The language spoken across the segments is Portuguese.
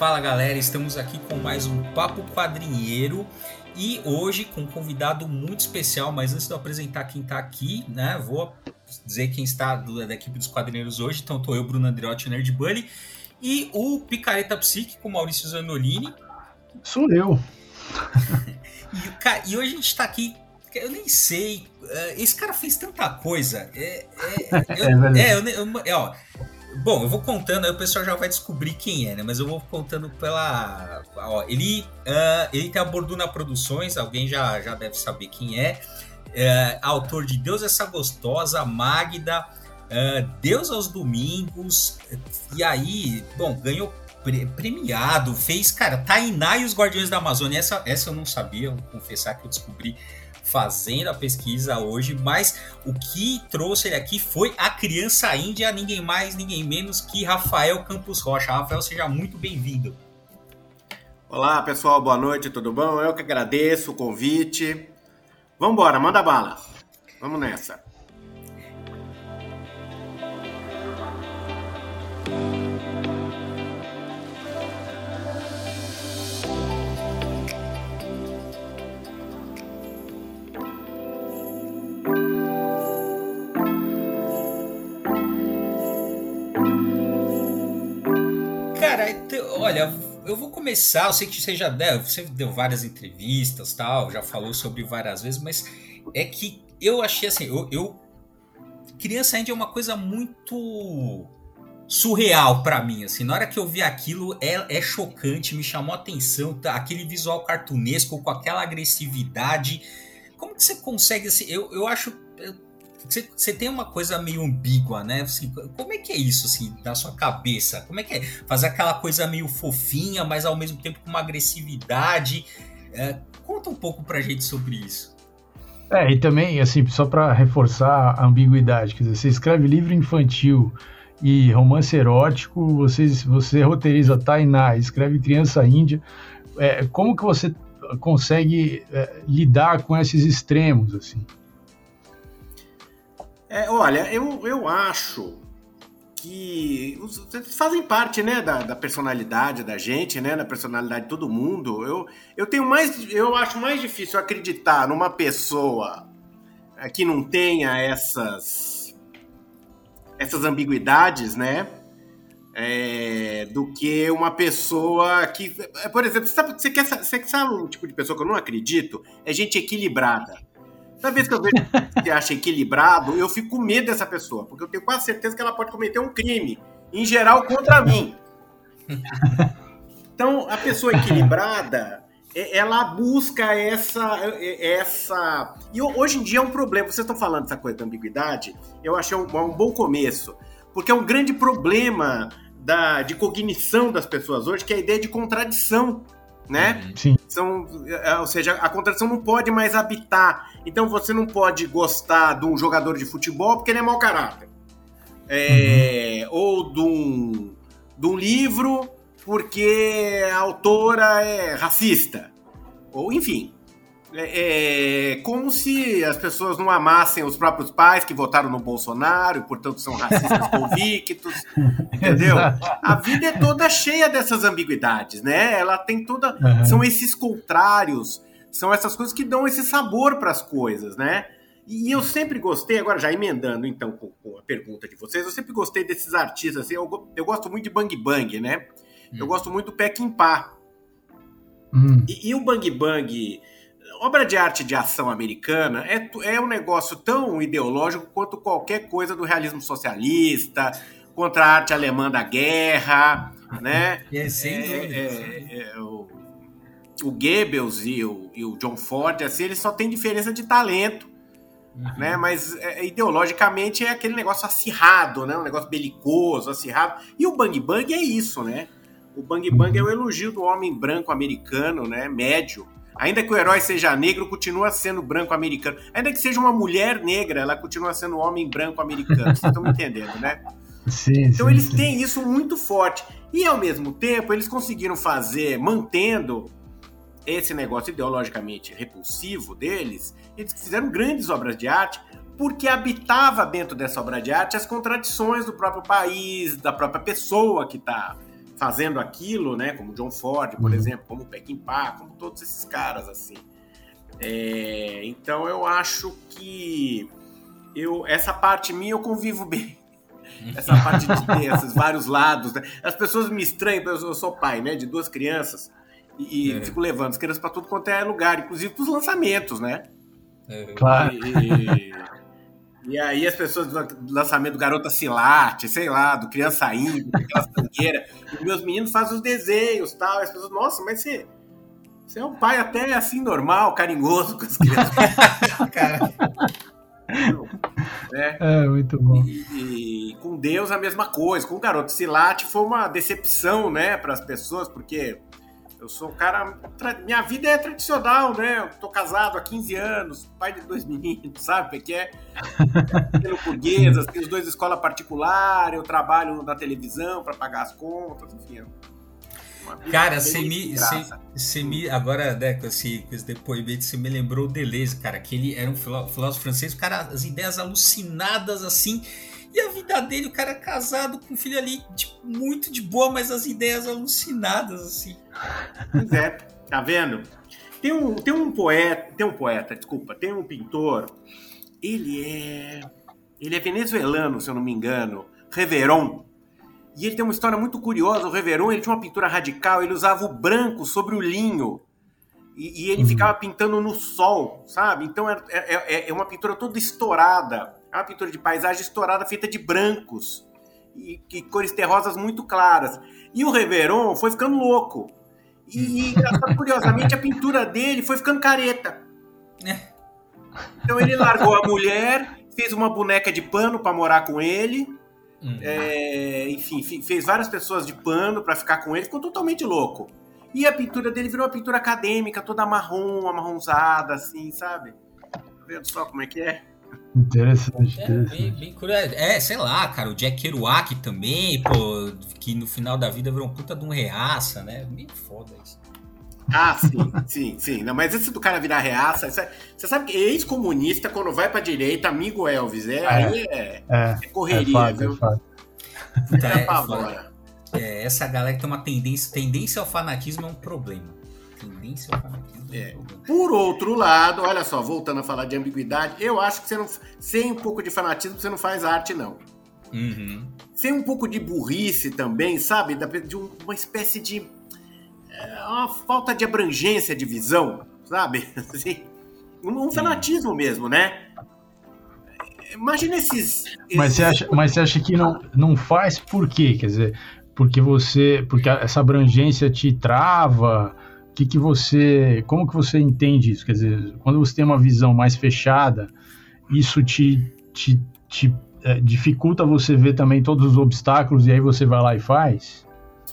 Fala galera, estamos aqui com mais um Papo Quadrinheiro e hoje com um convidado muito especial. Mas antes de eu apresentar quem está aqui, né, vou dizer quem está do, da equipe dos quadrinheiros hoje. Então, estou eu, Bruno Andriotti, Nerd Bunny, e o Picareta Psíquico, Maurício Zanolini. Sou eu. e, e, hoje a gente está aqui. Eu nem sei. Eh, esse cara fez tanta coisa. É, é, eu, é, eu, eu, é, ó, Bom, eu vou contando, aí o pessoal já vai descobrir quem é, né? Mas eu vou contando pela. Ó, ele, uh, ele tem a Borduna Produções, alguém já, já deve saber quem é. Uh, autor de Deus Essa Gostosa, Magda, uh, Deus aos Domingos. E aí, bom, ganhou premiado, fez, cara, Tainá e os Guardiões da Amazônia. Essa, essa eu não sabia, vou confessar que eu descobri fazendo a pesquisa hoje, mas o que trouxe ele aqui foi a criança índia, ninguém mais, ninguém menos que Rafael Campos Rocha. Rafael, seja muito bem-vindo. Olá, pessoal, boa noite, tudo bom? Eu que agradeço o convite. Vamos embora, manda bala. Vamos nessa. Eu vou começar. Eu sei que você já deu, você deu várias entrevistas, tal, já falou sobre várias vezes, mas é que eu achei assim, eu, eu criança ainda é uma coisa muito surreal para mim, assim. Na hora que eu vi aquilo, é, é chocante, me chamou a atenção, tá? aquele visual cartunesco com aquela agressividade. Como que você consegue, assim, eu, eu acho... Eu, você, tem uma coisa meio ambígua, né? Assim, como é que é isso, assim, na sua cabeça? Como é que é fazer aquela coisa meio fofinha, mas ao mesmo tempo com uma agressividade? É, conta um pouco pra gente sobre isso. É, e também, assim, só para reforçar a ambiguidade, quer dizer, você escreve livro infantil e romance erótico, você, você roteiriza Tainá, escreve criança índia, é, como que você consegue é, lidar com esses extremos, assim? É, olha, eu, eu acho que fazem parte, né, da, da, personalidade da gente, né, da personalidade de todo mundo. Eu, eu tenho mais, eu acho mais difícil acreditar numa pessoa é, que não tenha essas essas ambiguidades, né, é, do que uma pessoa que, é, por exemplo, sabe, você quer, você sabe um tipo de pessoa que eu não acredito? É gente equilibrada. Toda vez que eu vejo que acha equilibrado, eu fico com medo dessa pessoa, porque eu tenho quase certeza que ela pode cometer um crime, em geral contra mim. Então, a pessoa equilibrada, ela busca essa. essa E hoje em dia é um problema. Vocês estão falando dessa coisa da ambiguidade, eu achei um, um bom começo, porque é um grande problema da, de cognição das pessoas hoje, que é a ideia de contradição né? Sim. São, é, ou seja, a contradição não pode mais habitar. Então você não pode gostar de um jogador de futebol porque ele é mau caráter. É, uhum. Ou de um, de um livro porque a autora é racista. Ou enfim. É, é, como se as pessoas não amassem os próprios pais que votaram no Bolsonaro e, portanto, são racistas convictos, entendeu? A vida é toda cheia dessas ambiguidades, né? Ela tem toda. Uhum. São esses contrários, são essas coisas que dão esse sabor para as coisas, né? E eu sempre gostei, agora já emendando então com, com, a pergunta de vocês, eu sempre gostei desses artistas, assim, eu, eu gosto muito de Bang Bang, né? Hum. Eu gosto muito do Peckinpah. Hum. E, e o Bang Bang obra de arte de ação americana é, é um negócio tão ideológico quanto qualquer coisa do realismo socialista, contra a arte alemã da guerra, né? É, sem é, dúvida. É, é, o, o Goebbels e o, e o John Ford, assim, eles só têm diferença de talento, uhum. né? Mas é, ideologicamente é aquele negócio acirrado, né? Um negócio belicoso, acirrado. E o Bang Bang é isso, né? O Bang Bang é o elogio do homem branco americano, né? Médio, Ainda que o herói seja negro, continua sendo branco americano. Ainda que seja uma mulher negra, ela continua sendo um homem branco americano. Vocês estão me entendendo, né? Sim, então sim, eles sim. têm isso muito forte. E ao mesmo tempo, eles conseguiram fazer, mantendo esse negócio ideologicamente repulsivo deles, eles fizeram grandes obras de arte porque habitava dentro dessa obra de arte as contradições do próprio país, da própria pessoa que está fazendo aquilo, né? Como John Ford, por uhum. exemplo, como Peckinpah, como todos esses caras assim. É, então eu acho que eu essa parte minha eu convivo bem. Essa parte de ter esses vários lados. Né? As pessoas me estranham, eu sou pai, né? De duas crianças. E, é. fico levando as crianças para tudo quanto é lugar, inclusive para os lançamentos, né? É. Claro. E, e, aí as pessoas do lançamento do Garota Silate, sei lá, do Criança Índia, aquelas tangueiras, e meus meninos fazem os desenhos tal. E as pessoas, nossa, mas você, você é um pai até assim normal, carinhoso com as crianças. Cara. É, é muito bom. E, e, com Deus a mesma coisa. Com o garoto Silate foi uma decepção, né, para as pessoas, porque eu sou um cara. Minha vida é tradicional, né? Eu tô casado há 15 anos, pai de dois meninos, sabe? Que é pelo burguesas, tenho os dois escola particular, eu trabalho na televisão para pagar as contas, enfim. Cara, você me, você me. Agora, né, com esse, com esse depoimento, você me lembrou o Deleuze, cara, que ele era um filósofo francês, cara, as ideias alucinadas assim. E a vida dele, o cara é casado com um filho ali, tipo, muito de boa, mas as ideias alucinadas, assim. Pois é, tá vendo? Tem um, tem um poeta, tem um poeta, desculpa, tem um pintor, ele é. Ele é venezuelano, se eu não me engano, Reveron. E ele tem uma história muito curiosa. O Reveron ele tinha uma pintura radical, ele usava o branco sobre o linho. E, e ele uhum. ficava pintando no sol, sabe? Então é, é, é, é uma pintura toda estourada. É uma pintura de paisagem estourada, feita de brancos. E, e cores terrosas muito claras. E o Reveron foi ficando louco. E, e curiosamente, a pintura dele foi ficando careta. É. Então ele largou a mulher, fez uma boneca de pano para morar com ele. Uhum. É, enfim, fez várias pessoas de pano para ficar com ele, ficou totalmente louco. E a pintura dele virou uma pintura acadêmica, toda marrom, amarronzada, assim, sabe? Tá vendo só como é que é? Interessante, é, interessante. Bem, bem curioso. É, sei lá, cara, o Jack Kerouac também, pô, que no final da vida virou um puta de um reaça, né? Bem foda isso. Ah, sim, sim, sim. Não, mas esse do cara virar reaça, é, você sabe que ex-comunista, quando vai pra direita, amigo Elvis, é, é aí é, é, é correria, é fato, viu? É fato. É, é, essa galera que tem uma tendência, tendência ao fanatismo é um problema. Tendência ao fanatismo é. Por outro lado, olha só, voltando a falar de ambiguidade, eu acho que você não, sem um pouco de fanatismo você não faz arte, não. Uhum. Sem um pouco de burrice também, sabe? De uma espécie de é uma falta de abrangência de visão, sabe? Assim, um fanatismo mesmo, né? Imagina esses. Mas você acha, mas você acha que não, não faz por quê? Quer dizer, porque você. Porque essa abrangência te trava? Que que você. Como que você entende isso? Quer dizer, quando você tem uma visão mais fechada, isso te, te, te é, dificulta você ver também todos os obstáculos e aí você vai lá e faz?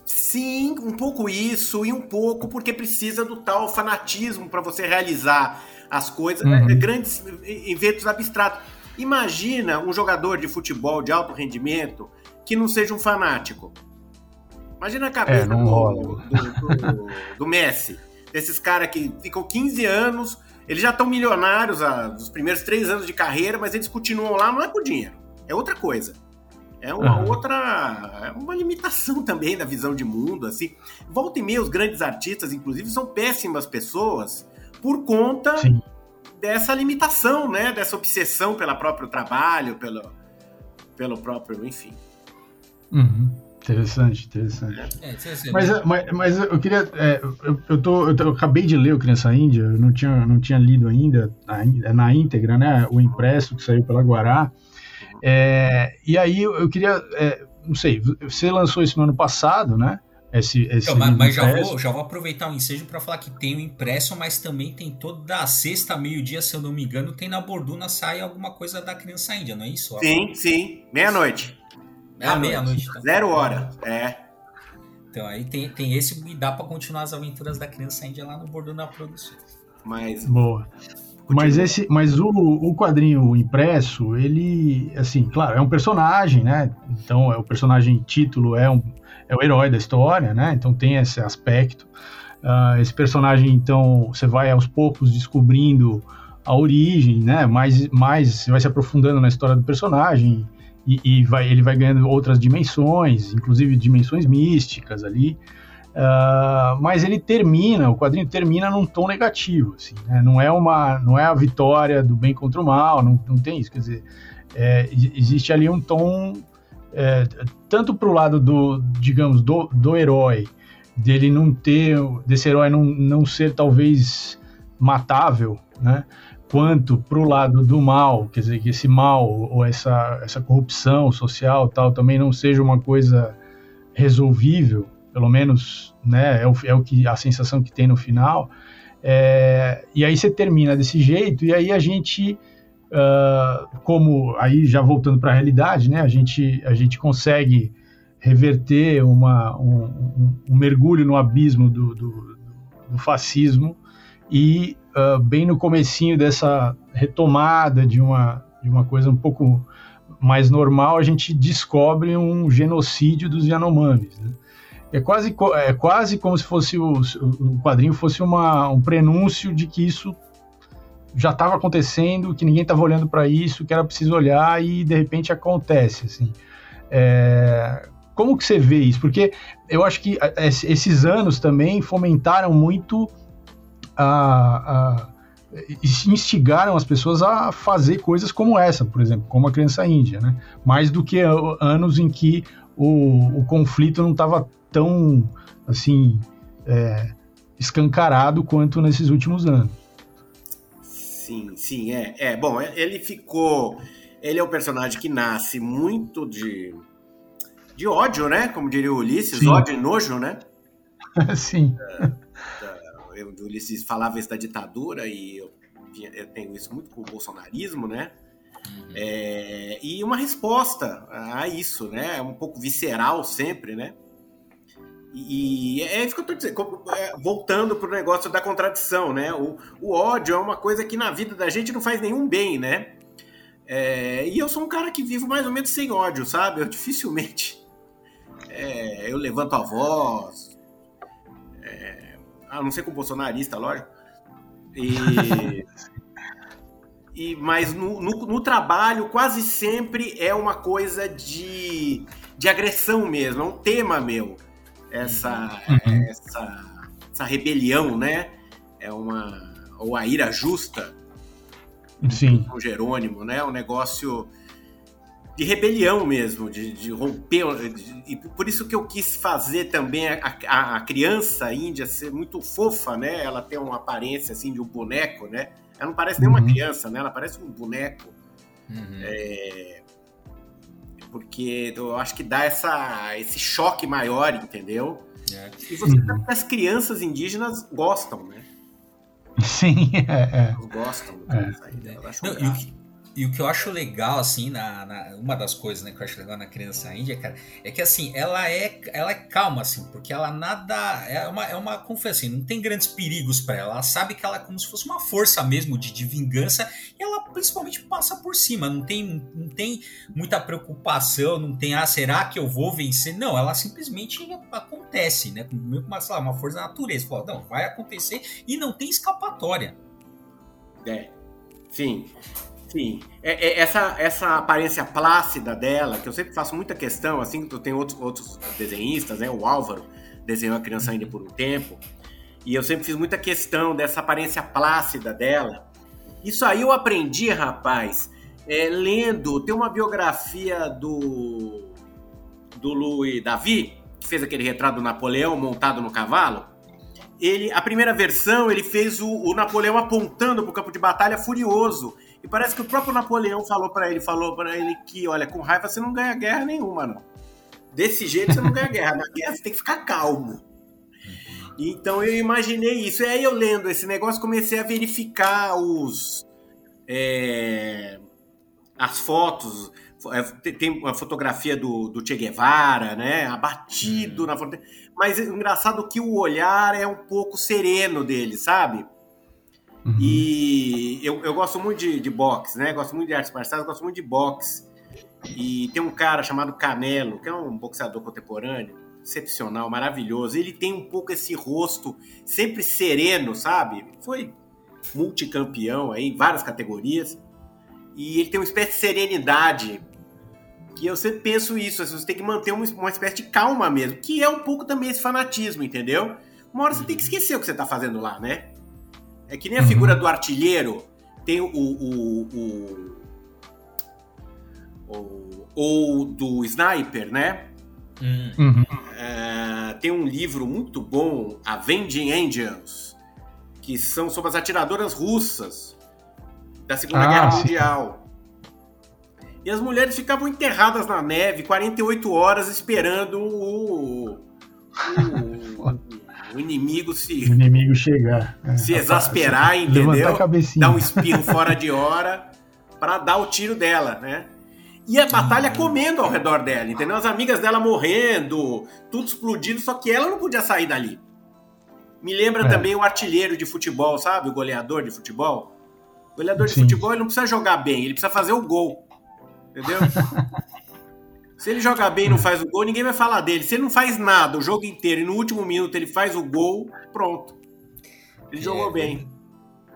Sim, um pouco isso e um pouco porque precisa do tal fanatismo para você realizar as coisas, uhum. né? grandes eventos abstratos. Imagina um jogador de futebol de alto rendimento que não seja um fanático. Imagina a cabeça é, do, do, do, do, Messi, desses caras que ficam 15 anos, eles já estão milionários nos primeiros três anos de carreira, mas eles continuam lá, não é por dinheiro, é outra coisa. É uma uhum. outra. É uma limitação também da visão de mundo. assim. Volta e meia, os grandes artistas, inclusive, são péssimas pessoas por conta Sim. dessa limitação, né? Dessa obsessão pelo próprio trabalho, pelo, pelo próprio. Enfim. Uhum. Interessante, interessante. É, é mas, mas, mas, eu queria. É, eu, eu, tô, eu, eu, acabei de ler o Criança Índia, eu não tinha, não tinha lido ainda, na íntegra, né? O impresso que saiu pela Guará. É, e aí eu, eu queria, é, não sei, você lançou isso no ano passado, né? Esse, esse então, mas, mas já, vou, já vou aproveitar o ensejo para falar que tem o impresso, mas também tem toda a sexta, meio-dia, se eu não me engano, tem na Borduna sai alguma coisa da criança índia, não é isso? Sim, sim. Meia-noite. Meia ah, meia-noite. Tá. Zero hora, é. Então aí tem, tem esse e dá para continuar as aventuras da criança índia lá no Borduna Produções. Mas. Boa. Mas esse, mas o, o quadrinho impresso, ele, assim, claro, é um personagem, né? Então, é o personagem título é, um, é o herói da história, né? Então tem esse aspecto. Uh, esse personagem, então, você vai aos poucos descobrindo a origem, né? Mais, mais você vai se aprofundando na história do personagem e, e vai, ele vai ganhando outras dimensões, inclusive dimensões místicas ali. Uh, mas ele termina, o quadrinho termina num tom negativo, assim, né? não é uma, não é a vitória do bem contra o mal, não, não tem isso, quer dizer, é, existe ali um tom é, tanto para o lado do, digamos, do, do herói, dele não ter, desse herói não, não ser talvez matável, né? Quanto para o lado do mal, quer dizer, que esse mal ou essa, essa corrupção social tal também não seja uma coisa resolvível, pelo menos, né? É o, é o que a sensação que tem no final. É, e aí você termina desse jeito, e aí a gente, uh, como aí já voltando para a realidade, né? A gente, a gente consegue reverter uma, um, um, um mergulho no abismo do, do, do fascismo e uh, bem no comecinho dessa retomada de uma, de uma coisa um pouco mais normal, a gente descobre um genocídio dos Yanomamis. Né? É, quase, é quase como se fosse o, o quadrinho fosse uma, um prenúncio de que isso já estava acontecendo, que ninguém estava olhando para isso, que era preciso olhar e de repente acontece. Assim. É, como que você vê isso? Porque eu acho que esses anos também fomentaram muito a, a instigaram as pessoas a fazer coisas como essa, por exemplo, como a criança índia, né? Mais do que anos em que o, o conflito não estava tão assim é, escancarado quanto nesses últimos anos. Sim, sim, é, é. Bom, ele ficou, ele é um personagem que nasce muito de de ódio, né? Como diria o Ulisses, Sim. ódio e nojo, né? Sim. É, o Ulisses falava isso da ditadura e eu, eu tenho isso muito com o bolsonarismo, né? Uhum. É, e uma resposta a isso, né? É um pouco visceral sempre, né? E é isso que eu tô dizendo, é, voltando pro negócio da contradição, né? O, o ódio é uma coisa que na vida da gente não faz nenhum bem, né? É, e eu sou um cara que vivo mais ou menos sem ódio, sabe? Eu dificilmente é, eu levanto a voz, é, a não ser com bolsonarista, lógico. E, e, mas no, no, no, trabalho quase sempre é uma coisa de, de agressão mesmo, é um tema meu. Essa, uhum. essa, essa rebelião, né? É uma. Ou a ira justa. Sim. Com Jerônimo, né? Um negócio de rebelião mesmo, de, de romper. De, e por isso que eu quis fazer também a, a, a, criança índia ser muito fofa, né? Ela tem uma aparência assim de um boneco, né? Ela não parece nem uma uhum. criança, né? Ela parece um boneco. Uhum. É, porque eu acho que dá essa, esse choque maior, entendeu? É. E você uhum. sabe que as crianças indígenas gostam, né? Sim, é. é. Elas gostam do é. Não, e, o, e o que eu acho legal, assim, na, na, uma das coisas né, que eu acho legal na criança índia, cara, é que assim, ela é, ela é calma, assim, porque ela nada. É uma, é uma confessa, assim, não tem grandes perigos para ela. Ela sabe que ela é como se fosse uma força mesmo de, de vingança e ela principalmente passa por cima. Não tem, não tem muita preocupação, não tem, ah, será que eu vou vencer? Não, ela simplesmente acontece, né? Meio como uma, uma força da natureza. Fala, não, vai acontecer e não tem escapatória. É, sim. Sim, é, é, essa, essa aparência plácida dela, que eu sempre faço muita questão, assim, que tem outros, outros desenhistas, né? O Álvaro desenhou a criança ainda por um tempo, e eu sempre fiz muita questão dessa aparência plácida dela. Isso aí eu aprendi, rapaz, é, lendo, tem uma biografia do, do Louis Davi, que fez aquele retrato do Napoleão montado no cavalo. Ele, a primeira versão, ele fez o, o Napoleão apontando para o campo de batalha furioso e parece que o próprio Napoleão falou para ele, falou para ele que, olha, com raiva você não ganha guerra nenhuma, não. Desse jeito você não ganha guerra. Na guerra você tem que ficar calmo. Então eu imaginei isso. E aí eu lendo esse negócio, comecei a verificar os. É, as fotos. É, tem uma fotografia do, do Che Guevara, né? Abatido uhum. na foto. Mas é engraçado que o olhar é um pouco sereno dele, sabe? Uhum. E eu, eu gosto muito de, de boxe, né? Gosto muito de artes marciais, gosto muito de boxe. E tem um cara chamado Canelo, que é um boxeador contemporâneo, excepcional, maravilhoso. Ele tem um pouco esse rosto sempre sereno, sabe? Foi multicampeão aí em várias categorias. E ele tem uma espécie de serenidade que eu sempre penso isso, você tem que manter uma, uma espécie de calma mesmo, que é um pouco também esse fanatismo, entendeu? Uma hora você tem que esquecer o que você tá fazendo lá, né? É que nem a figura uhum. do artilheiro, tem o, o, o, o, o do sniper, né? Uhum. É, tem um livro muito bom, Avenging Angels, que são sobre as atiradoras russas da Segunda ah, Guerra sim. Mundial. E as mulheres ficavam enterradas na neve 48 horas esperando o, o, o inimigo se. O inimigo chegar. É, se exasperar, entendeu? Dar um espirro fora de hora para dar o tiro dela, né? E a batalha comendo ao redor dela, entendeu? As amigas dela morrendo, tudo explodindo, só que ela não podia sair dali. Me lembra é. também o artilheiro de futebol, sabe? O goleador de futebol. O goleador Sim. de futebol ele não precisa jogar bem, ele precisa fazer o gol. Entendeu? Se ele joga bem e não faz o gol, ninguém vai falar dele. Se ele não faz nada o jogo inteiro e no último minuto ele faz o gol, pronto. Ele é, jogou bem.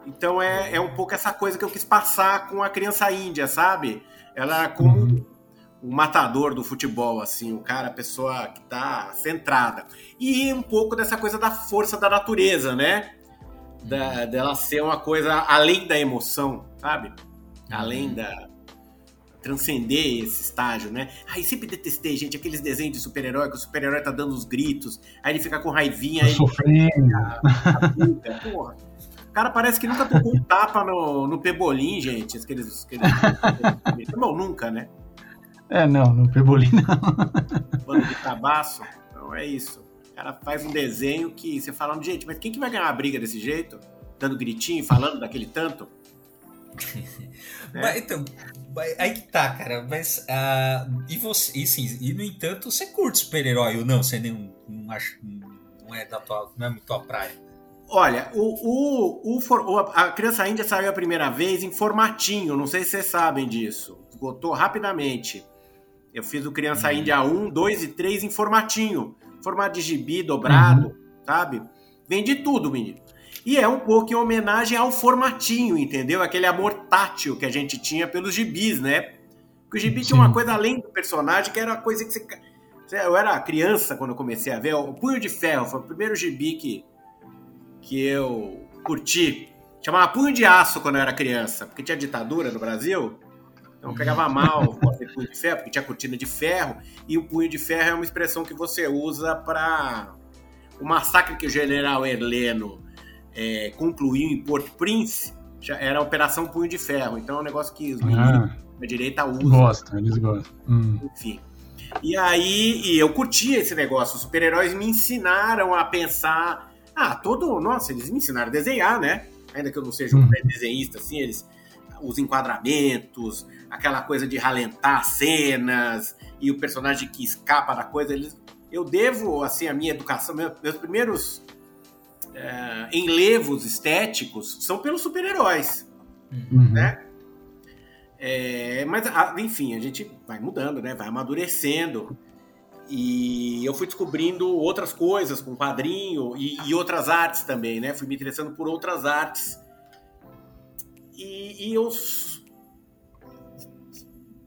Então é, é um pouco essa coisa que eu quis passar com a criança índia, sabe? Ela é como o matador do futebol, assim, o cara, a pessoa que tá centrada. E um pouco dessa coisa da força da natureza, né? Da, dela ser uma coisa além da emoção, sabe? Além uhum. da, transcender esse estágio, né? Aí sempre detestei, gente, aqueles desenhos de super-herói, que o super-herói tá dando os gritos, aí ele fica com raivinha, aí Sofrendo. porra. O cara parece que nunca tocou um tapa no, no Pebolim, gente. Aqueles, aqueles... Bom, nunca, né? É, não, no Pebolim não. Bando de cabaço. Então é isso. O cara faz um desenho que você fala, gente, mas quem que vai ganhar uma briga desse jeito? Dando gritinho, falando daquele tanto? É. Mas, então, aí que tá, cara. Mas. Uh, e você. E, sim, e no entanto, você curte super-herói ou não? Você nem, não, acha, não é da tua. Não é muito tua praia. Olha, o, o, o, a criança índia saiu a primeira vez em formatinho. Não sei se vocês sabem disso. Esgotou rapidamente. Eu fiz o Criança uhum. Índia 1, 2 e 3 em formatinho. Formato de gibi dobrado, uhum. sabe? Vendi tudo, menino. E é um pouco em homenagem ao formatinho, entendeu? Aquele amor tátil que a gente tinha pelos gibis, né? Porque o gibi Sim. tinha uma coisa além do personagem, que era uma coisa que você. Eu era criança quando eu comecei a ver. O Punho de Ferro foi o primeiro gibi que, que eu curti. Chamava Punho de Aço quando eu era criança, porque tinha ditadura no Brasil. Então pegava mal o punho de ferro, porque tinha cortina de ferro. E o punho de ferro é uma expressão que você usa para o massacre que o general Erleno é, concluiu em Porto Prince, já era a Operação Punho de Ferro. Então é um negócio que os meninos ah, da direita usam. Gostam, eles gostam. Hum. Enfim. E aí e eu curtia esse negócio. Os super-heróis me ensinaram a pensar. Ah, todo. Nossa, eles me ensinaram a desenhar, né? Ainda que eu não seja um hum. desenhista, assim, eles. Os enquadramentos, aquela coisa de ralentar cenas e o personagem que escapa da coisa. Eles, eu devo, assim, a minha educação, meus primeiros é, enlevos estéticos são pelos super-heróis, uhum. né? É, mas, enfim, a gente vai mudando, né? Vai amadurecendo. E eu fui descobrindo outras coisas com quadrinho e, e outras artes também, né? Fui me interessando por outras artes. E, e eu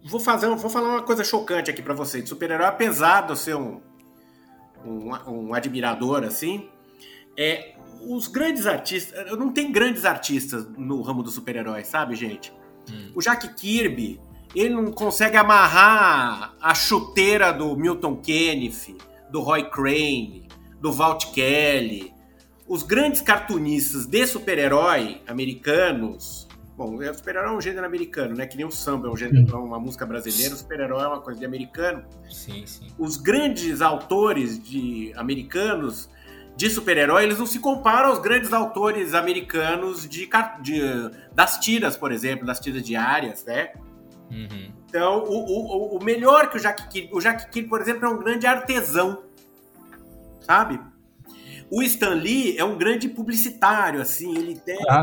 vou fazer, vou falar uma coisa chocante aqui para vocês. Super-herói, apesar de eu ser um, um, um admirador assim, é os grandes artistas. Não tem grandes artistas no ramo dos super-heróis, sabe, gente? Hum. O Jack Kirby, ele não consegue amarrar a chuteira do Milton Kenneth, do Roy Crane, do Walt Kelly. Os grandes cartunistas de super-herói americanos. Bom, o super-herói é um gênero americano, né? Que nem o samba é um gênero, é uma música brasileira, o super-herói é uma coisa de americano. Sim, sim. Os grandes autores de americanos de super-herói, eles não se comparam aos grandes autores americanos de, de, das tiras, por exemplo, das tiras diárias, né? Uhum. Então, o, o, o melhor que o Jack Kirby... O Jack Kirby, por exemplo, é um grande artesão, sabe? O Stan Lee é um grande publicitário, assim, ele tem, ah,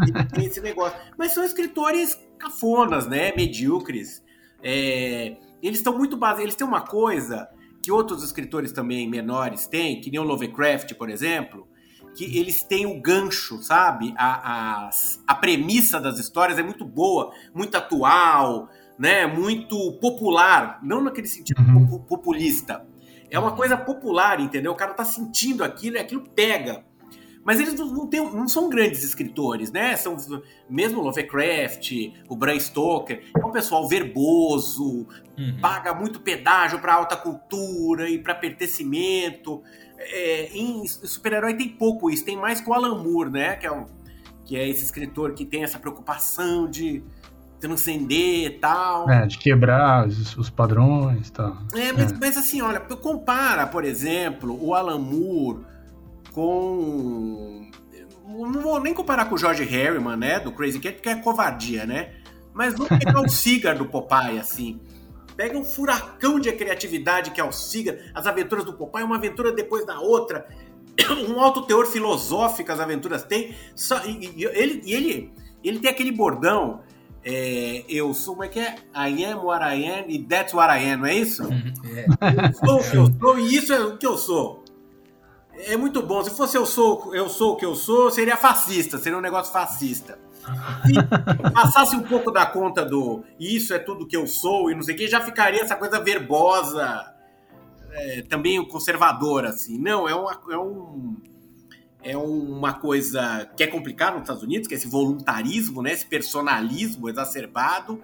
ele tem esse negócio. Mas são escritores cafonas, né? Medíocres. É, eles estão muito baseados... Eles têm uma coisa que outros escritores também menores têm, que nem o Lovecraft, por exemplo, que eles têm o gancho, sabe? A, a, a premissa das histórias é muito boa, muito atual, né? Muito popular, não naquele sentido uhum. populista. É uma coisa popular, entendeu? O cara tá sentindo aquilo e aquilo pega. Mas eles não, tem, não são grandes escritores, né? São mesmo Lovecraft, o Bram Stoker, é um pessoal verboso, uhum. paga muito pedágio para alta cultura e para pertencimento. É, em super-herói tem pouco isso, tem mais com o Alan Moore, né? Que é, um, que é esse escritor que tem essa preocupação de transcender e tal. É, de quebrar os, os padrões e tal. É mas, é, mas assim, olha, compara, por exemplo, o Alan Moore com. Não vou nem comparar com o George Harriman, né? Do Crazy Cat, porque é covardia, né? Mas vamos pegar o Cigar do Popeye, assim. Pega um furacão de criatividade que é o Cigar, as aventuras do Popeye, uma aventura depois da outra. Um alto teor filosófico as aventuras têm. Só, e, e, ele, e ele, ele tem aquele bordão. É, eu sou, como é que é? I am what I am e that's what I am, não é isso? Uhum. É. Eu sou o que eu sou e isso é o que eu sou é muito bom. Se fosse eu sou, eu sou o que eu sou, seria fascista, seria um negócio fascista. Se passasse um pouco da conta do isso é tudo que eu sou e não sei o que, já ficaria essa coisa verbosa, é, também conservadora, assim. Não, é, uma, é um. É uma coisa que é complicada nos Estados Unidos, que é esse voluntarismo, né, esse personalismo exacerbado,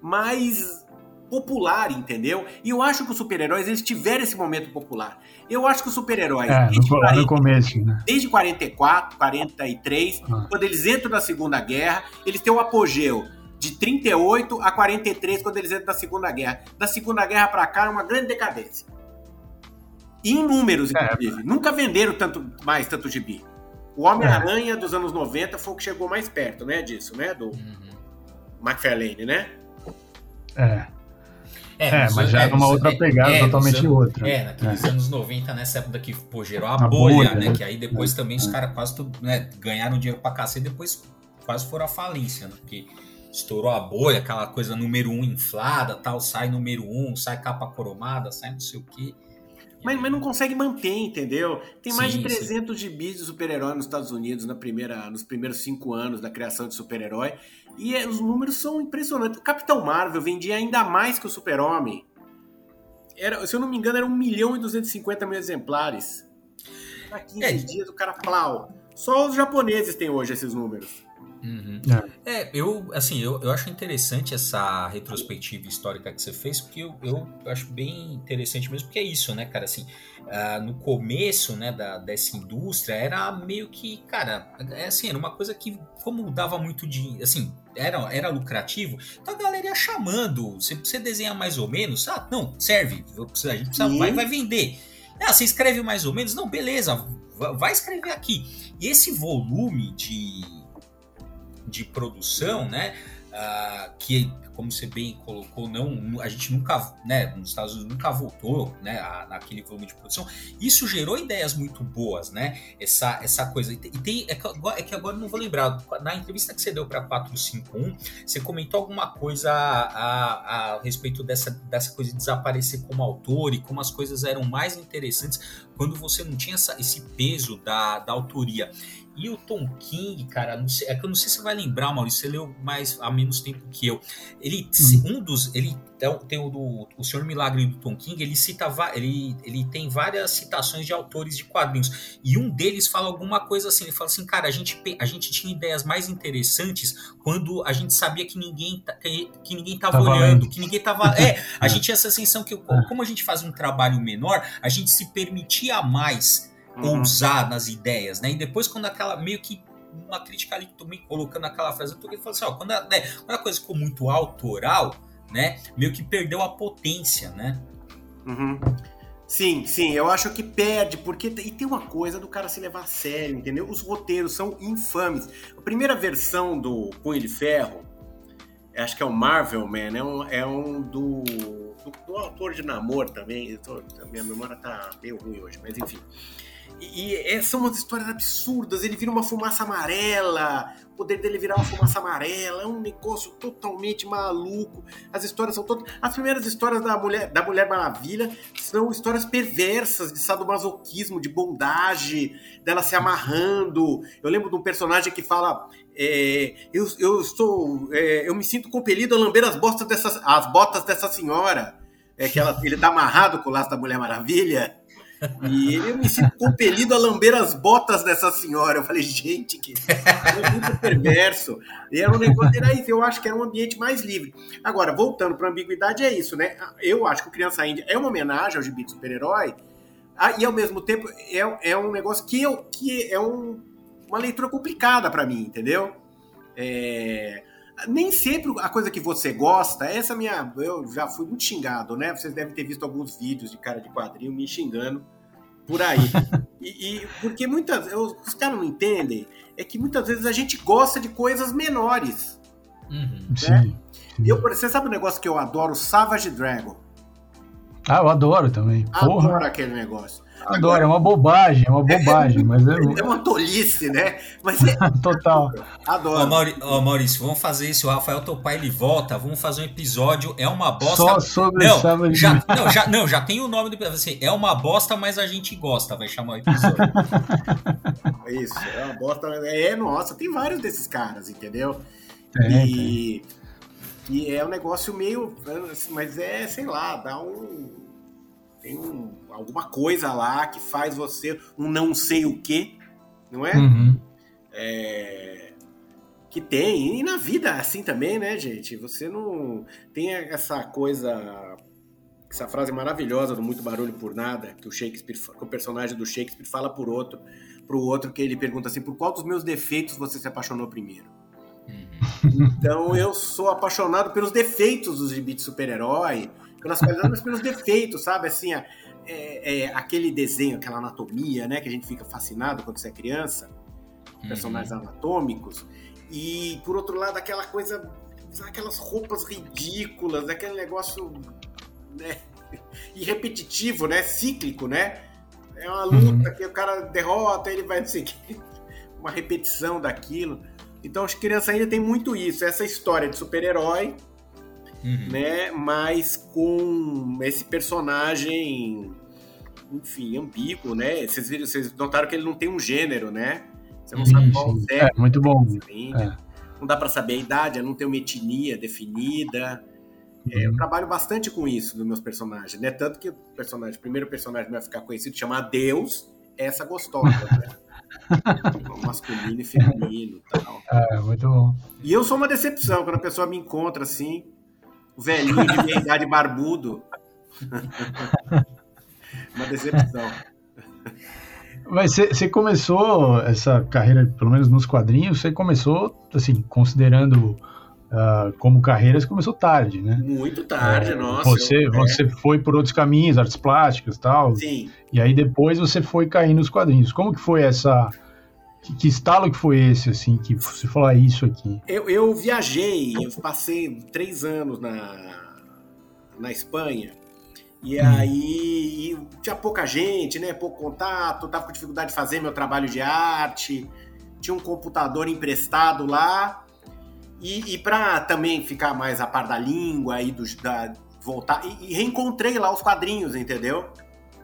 mas popular, entendeu? E eu acho que os super-heróis eles tiveram esse momento popular. Eu acho que os super-heróis é, desde, no, 40, no começo, né? desde 44, 43, ah. quando eles entram na Segunda Guerra, eles têm o um apogeu de 38 a 43 quando eles entram na Segunda Guerra. Da Segunda Guerra para cá é uma grande decadência. em números, é. inclusive. É. Nunca venderam tanto mais tanto gibi. O Homem-Aranha é. dos anos 90 foi o que chegou mais perto, né, disso, né, do uhum. McFarlane, né? É. É, é mas já é numa outra é, pegada é, totalmente anos, outra. É, naqueles é. anos 90, nessa época que pô, gerou a, a bolha, bolha, né? Que aí depois é. também os caras quase né, ganharam dinheiro pra cacete e depois quase foram à falência, né? Porque estourou a bolha, aquela coisa número um inflada, tal, sai número um, sai capa cromada, sai não sei o quê. Mas, mas não consegue manter, entendeu? Tem mais sim, de 300 sim. gibis de super-herói nos Estados Unidos na primeira, nos primeiros cinco anos da criação de super-herói. E é, os números são impressionantes. O Capitão Marvel vendia ainda mais que o Super-Homem. Era, se eu não me engano, era 1 milhão e 250 mil exemplares. Há 15 é. dias o cara plau. Só os japoneses têm hoje esses números. Uhum. É. é. eu assim, eu, eu acho interessante essa retrospectiva histórica que você fez, porque eu, eu acho bem interessante mesmo, porque é isso, né, cara, assim, uh, no começo, né, da, dessa indústria, era meio que, cara, é assim, era uma coisa que, como dava muito de, assim, era, era lucrativo, então a galera ia chamando, você, você desenha mais ou menos, ah, não, serve, a gente precisa, vai, vai vender. Ah, você escreve mais ou menos? Não, beleza, vai escrever aqui. E esse volume de, de produção, né? Uh, que, como você bem colocou, não, a gente nunca, né, nos Estados Unidos nunca voltou, né, a, naquele volume de produção. Isso gerou ideias muito boas, né? Essa, essa coisa. E tem, é que, agora, é que agora não vou lembrar. Na entrevista que você deu para 451, você comentou alguma coisa a, a, a, respeito dessa, dessa coisa de desaparecer como autor e como as coisas eram mais interessantes quando você não tinha essa, esse peso da, da autoria. E o Tom King, cara, sei, é que eu não sei se você vai lembrar, Maurício, você leu mais há menos tempo que eu. Ele, hum. um dos, ele tem o do o Senhor Milagre do Tom King, ele cita, ele, ele tem várias citações de autores de quadrinhos. E um deles fala alguma coisa assim, ele fala assim, cara, a gente, a gente tinha ideias mais interessantes quando a gente sabia que ninguém que, que ninguém tava, tava olhando, lendo. que ninguém tava, é, a gente tinha essa sensação que como a gente faz um trabalho menor, a gente se permitia mais uhum. ousar nas ideias, né? E depois quando aquela meio que uma crítica ali também colocando aquela frase, eu tô falando assim, ó, quando a, né, quando a coisa ficou muito autoral, né, meio que perdeu a potência, né? Uhum. Sim, sim, eu acho que perde, porque e tem uma coisa do cara se levar a sério, entendeu? Os roteiros são infames. A primeira versão do Punho de Ferro, acho que é o Marvel Man, é um, é um do, do, do autor de Namor também. Tô, minha memória tá meio ruim hoje, mas enfim. E, e é, são umas histórias absurdas. Ele vira uma fumaça amarela, o poder dele virar uma fumaça amarela. É um negócio totalmente maluco. As histórias são todas. As primeiras histórias da Mulher, da Mulher Maravilha são histórias perversas, de sadomasoquismo, de bondade, dela se amarrando. Eu lembro de um personagem que fala. É, eu, eu estou. É, eu me sinto compelido a lamber as botas dessa, as botas dessa senhora. É que ela, ele tá amarrado com o laço da Mulher Maravilha. E ele me sinto compelido a lamber as botas dessa senhora. Eu falei, gente, que é muito perverso. E era um negócio, era isso, eu acho que era um ambiente mais livre. Agora, voltando para a ambiguidade, é isso, né? Eu acho que o Criança Índia é uma homenagem ao gibi de super-herói, e ao mesmo tempo é, é um negócio que, eu, que é um, uma leitura complicada para mim, entendeu? É, nem sempre a coisa que você gosta, essa minha. Eu já fui muito xingado, né? Vocês devem ter visto alguns vídeos de cara de quadrinho me xingando por aí. e, e, porque muitas. Eu, os caras não entendem, é que muitas vezes a gente gosta de coisas menores. Uhum. Né? Sim. Eu, você sabe um negócio que eu adoro? Savage Dragon. Ah, eu adoro também. Adoro Porra. aquele negócio. Adoro, é uma bobagem, é uma bobagem, mas é... é uma tolice, né? Mas é... Total. Adoro. Ó, Mauri... Ó, Maurício, vamos fazer isso. O Rafael Topar ele volta, vamos fazer um episódio. É uma bosta. Só sobre não, já, não, já, não, já tem o nome do. Assim, é uma bosta, mas a gente gosta, vai chamar o episódio. isso, é uma bosta. É, nossa, tem vários desses caras, entendeu? É, e, e é um negócio meio. Mas é, sei lá, dá um tem um, alguma coisa lá que faz você um não sei o que, não é? Uhum. é? Que tem, e na vida assim também, né, gente? Você não tem essa coisa, essa frase maravilhosa do muito barulho por nada, que o Shakespeare, que o personagem do Shakespeare fala por outro, pro outro que ele pergunta assim, por qual dos meus defeitos você se apaixonou primeiro? Uhum. Então eu sou apaixonado pelos defeitos dos gibi de super-herói, pelas qualidades, mas pelos defeitos, sabe? Assim, é, é, aquele desenho, aquela anatomia, né? Que a gente fica fascinado quando você é criança, uhum. personagens uhum. anatômicos. E, por outro lado, aquela coisa, aquelas roupas ridículas, aquele negócio, né? E repetitivo, né? Cíclico, né? É uma luta uhum. que o cara derrota, ele vai, sei uma repetição daquilo. Então, as crianças ainda tem muito isso, essa história de super-herói, uhum. né? Mas com esse personagem, enfim, ambíguo, né? Vocês viram, vocês notaram que ele não tem um gênero, né? Você não sabe qual é. É, muito bom. É. Não dá para saber a idade, não tem uma etnia definida. É, eu uhum. trabalho bastante com isso nos meus personagens, né? Tanto que o personagem, o primeiro personagem vai ficar conhecido chama Deus, essa gostosa, né? masculino e feminino e tal. É, muito bom. E eu sou uma decepção quando a pessoa me encontra assim, o velhinho de meia idade barbudo. Uma decepção. Mas você começou essa carreira, pelo menos nos quadrinhos, você começou, assim, considerando uh, como carreira, você começou tarde, né? Muito tarde, é, nossa. Você, eu, você é. foi por outros caminhos, artes plásticas e tal. Sim. E aí depois você foi cair nos quadrinhos. Como que foi essa que, que estalo que foi esse, assim, que você falou ah, isso aqui? Eu, eu viajei, eu passei três anos na, na Espanha, e hum. aí e tinha pouca gente, né? Pouco contato, tava com dificuldade de fazer meu trabalho de arte, tinha um computador emprestado lá, e, e para também ficar mais a par da língua e do, da, voltar, e, e reencontrei lá os quadrinhos, entendeu?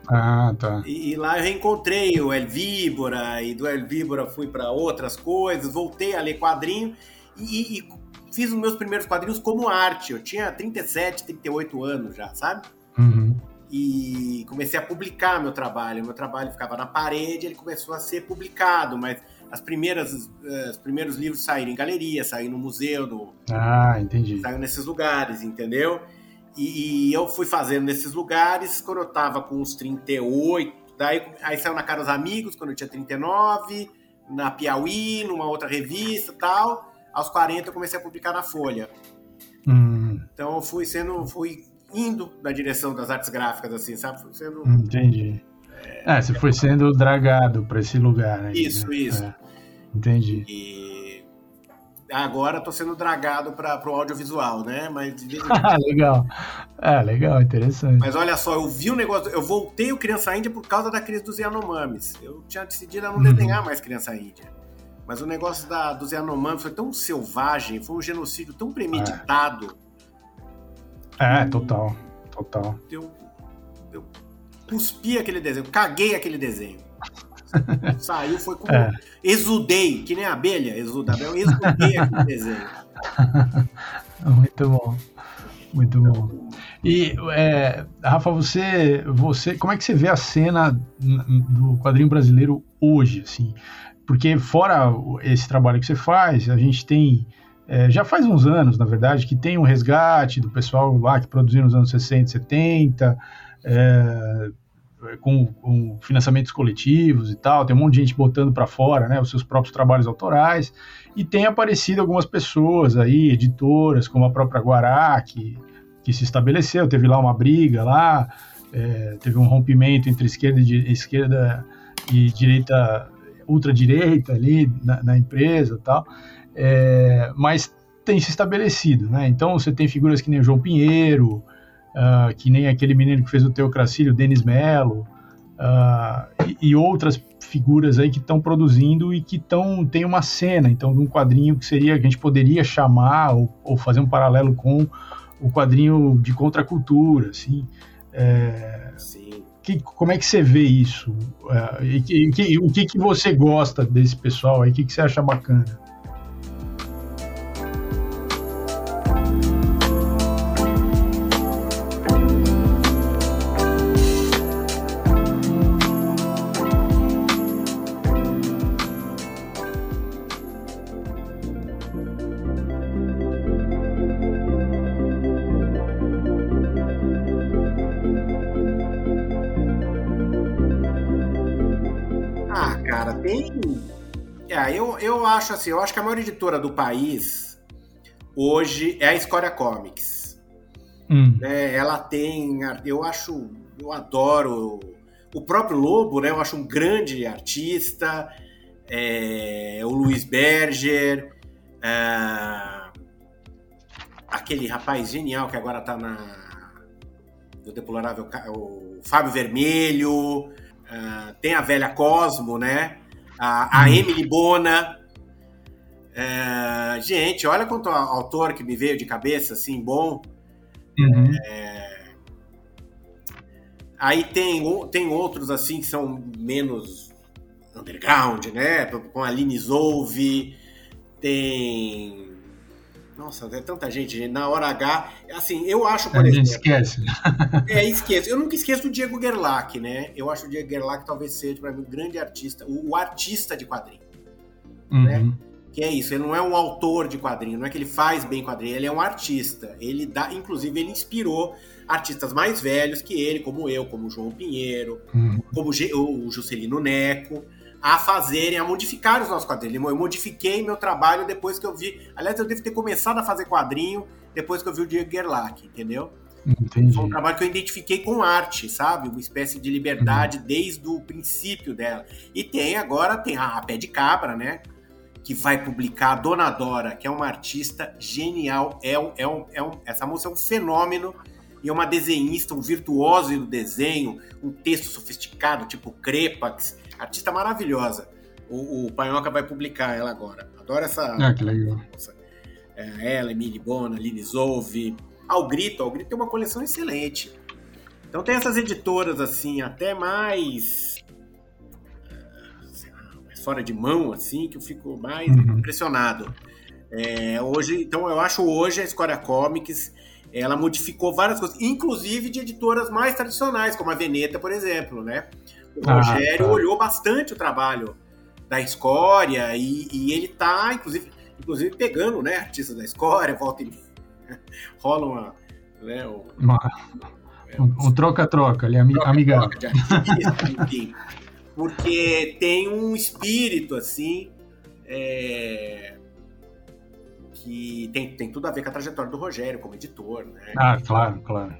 Ah, tá. E, e, lá eu reencontrei o El Víbora, e do El Víbora fui para outras coisas, voltei a ler quadrinho e, e, fiz os meus primeiros quadrinhos como arte. Eu tinha 37, 38 anos já, sabe? Uhum. E comecei a publicar meu trabalho. Meu trabalho ficava na parede, ele começou a ser publicado, mas as primeiras, eh, os primeiros livros saíram em galeria, saíram no museu, no, ah, entendi. Saíram nesses lugares, entendeu? E, e, eu fui fazendo nesses lugares quando eu tava com uns 38. Daí aí saiu na Cara dos Amigos, quando eu tinha 39, na Piauí, numa outra revista tal. Aos 40 eu comecei a publicar na Folha. Hum. Então eu fui sendo, fui indo na direção das artes gráficas, assim, sabe? Fui sendo. Entendi. É, você foi sendo dragado para esse lugar, né? Isso, isso. É. Entendi. E agora tô sendo dragado para o audiovisual, né? Mas legal. É, legal, interessante. Mas olha só, eu vi o um negócio, eu voltei o Criança Índia por causa da crise dos Yanomamis. Eu tinha decidido a não uhum. desenhar mais Criança Índia. Mas o negócio da, dos Yanomamis foi tão selvagem, foi um genocídio tão premeditado. É, é total, total. Eu, eu cuspi aquele desenho, caguei aquele desenho. Saiu, foi como. É. Exudei, que nem a abelha exuda. Eu exudei aquele desenho. Muito bom. Muito bom. E, é, Rafa, você, você, como é que você vê a cena do quadrinho brasileiro hoje, assim? Porque fora esse trabalho que você faz, a gente tem, é, já faz uns anos, na verdade, que tem um resgate do pessoal lá que produziu nos anos 60, 70, é, com, com, financiamentos coletivos e tal, tem um monte de gente botando para fora, né, os seus próprios trabalhos autorais, e tem aparecido algumas pessoas aí, editoras, como a própria Guará, que, que se estabeleceu, teve lá uma briga lá, é, teve um rompimento entre esquerda e, esquerda e direita, ultradireita ali na, na empresa e tal, é, mas tem se estabelecido, né, então você tem figuras que nem o João Pinheiro, uh, que nem aquele menino que fez o Teocracílio, o Denis Mello, uh, e, e, outras figuras aí que estão produzindo e que tão, tem uma cena, então, de um quadrinho que seria, que a gente poderia chamar ou, ou fazer um paralelo com o quadrinho de contracultura, assim. É, Sim. Que, como é que você vê isso? Uh, e, que, o que, que você gosta desse pessoal aí? O que, que você acha bacana? Acho assim, eu acho que a maior editora do país hoje é a Escória Comics. Hum. É, ela tem, eu acho, eu adoro o próprio Lobo, né? Eu acho um grande artista. É, o Luiz Berger, é, aquele rapaz genial que agora tá na do deplorável o Fábio Vermelho, é, tem a velha Cosmo, né? A, a hum. Emily Bona, é, gente, olha quanto autor que me veio de cabeça, assim, bom. Uhum. É, aí tem, tem outros, assim, que são menos underground, né? Com a Aline Zolve, tem... Nossa, é tanta gente, na hora H. Assim, eu acho, por a exemplo... esquece. é, esqueço. Eu nunca esqueço do Diego Gerlach, né? Eu acho o Diego Gerlach talvez seja, para mim, um grande artista, o, o artista de quadrinho. Uhum. Né? que é isso, ele não é um autor de quadrinho, não é que ele faz bem quadrinho, ele é um artista. Ele dá, inclusive, ele inspirou artistas mais velhos que ele, como eu, como o João Pinheiro, uhum. como o Juscelino Neco, a fazerem, a modificar os nossos quadrinhos. Eu modifiquei meu trabalho depois que eu vi. Aliás, eu devo ter começado a fazer quadrinho depois que eu vi o Diego Gerlach, entendeu? Entendi. Foi um trabalho que eu identifiquei com arte, sabe? Uma espécie de liberdade uhum. desde o princípio dela. E tem agora, tem a, a Pé de Cabra, né? que vai publicar a Dona Dora, que é uma artista genial. É um, é um, é um, essa moça é um fenômeno e é uma desenhista, um virtuoso do desenho, um texto sofisticado, tipo Crepax. Artista maravilhosa. O, o Panhoca vai publicar ela agora. Adoro essa. Ah, que legal. É, ela, Emily Bona, Lili Zolve. Ao Grito, Ao Grito tem uma coleção excelente. Então tem essas editoras assim, até mais fora de mão, assim, que eu fico mais uhum. impressionado. É, hoje, então eu acho hoje a Escória Comics ela modificou várias coisas, inclusive de editoras mais tradicionais, como a Veneta, por exemplo, né? O ah, Rogério tá. olhou bastante o trabalho da Escória e, e, ele tá, inclusive, inclusive pegando, né, artistas da Escória, volta e rola uma, né, o, uma, é, um troca-troca ali, amigável. Enfim, porque tem um espírito assim é, que tem, tem tudo a ver com a trajetória do Rogério como editor, né? Ah, claro, claro.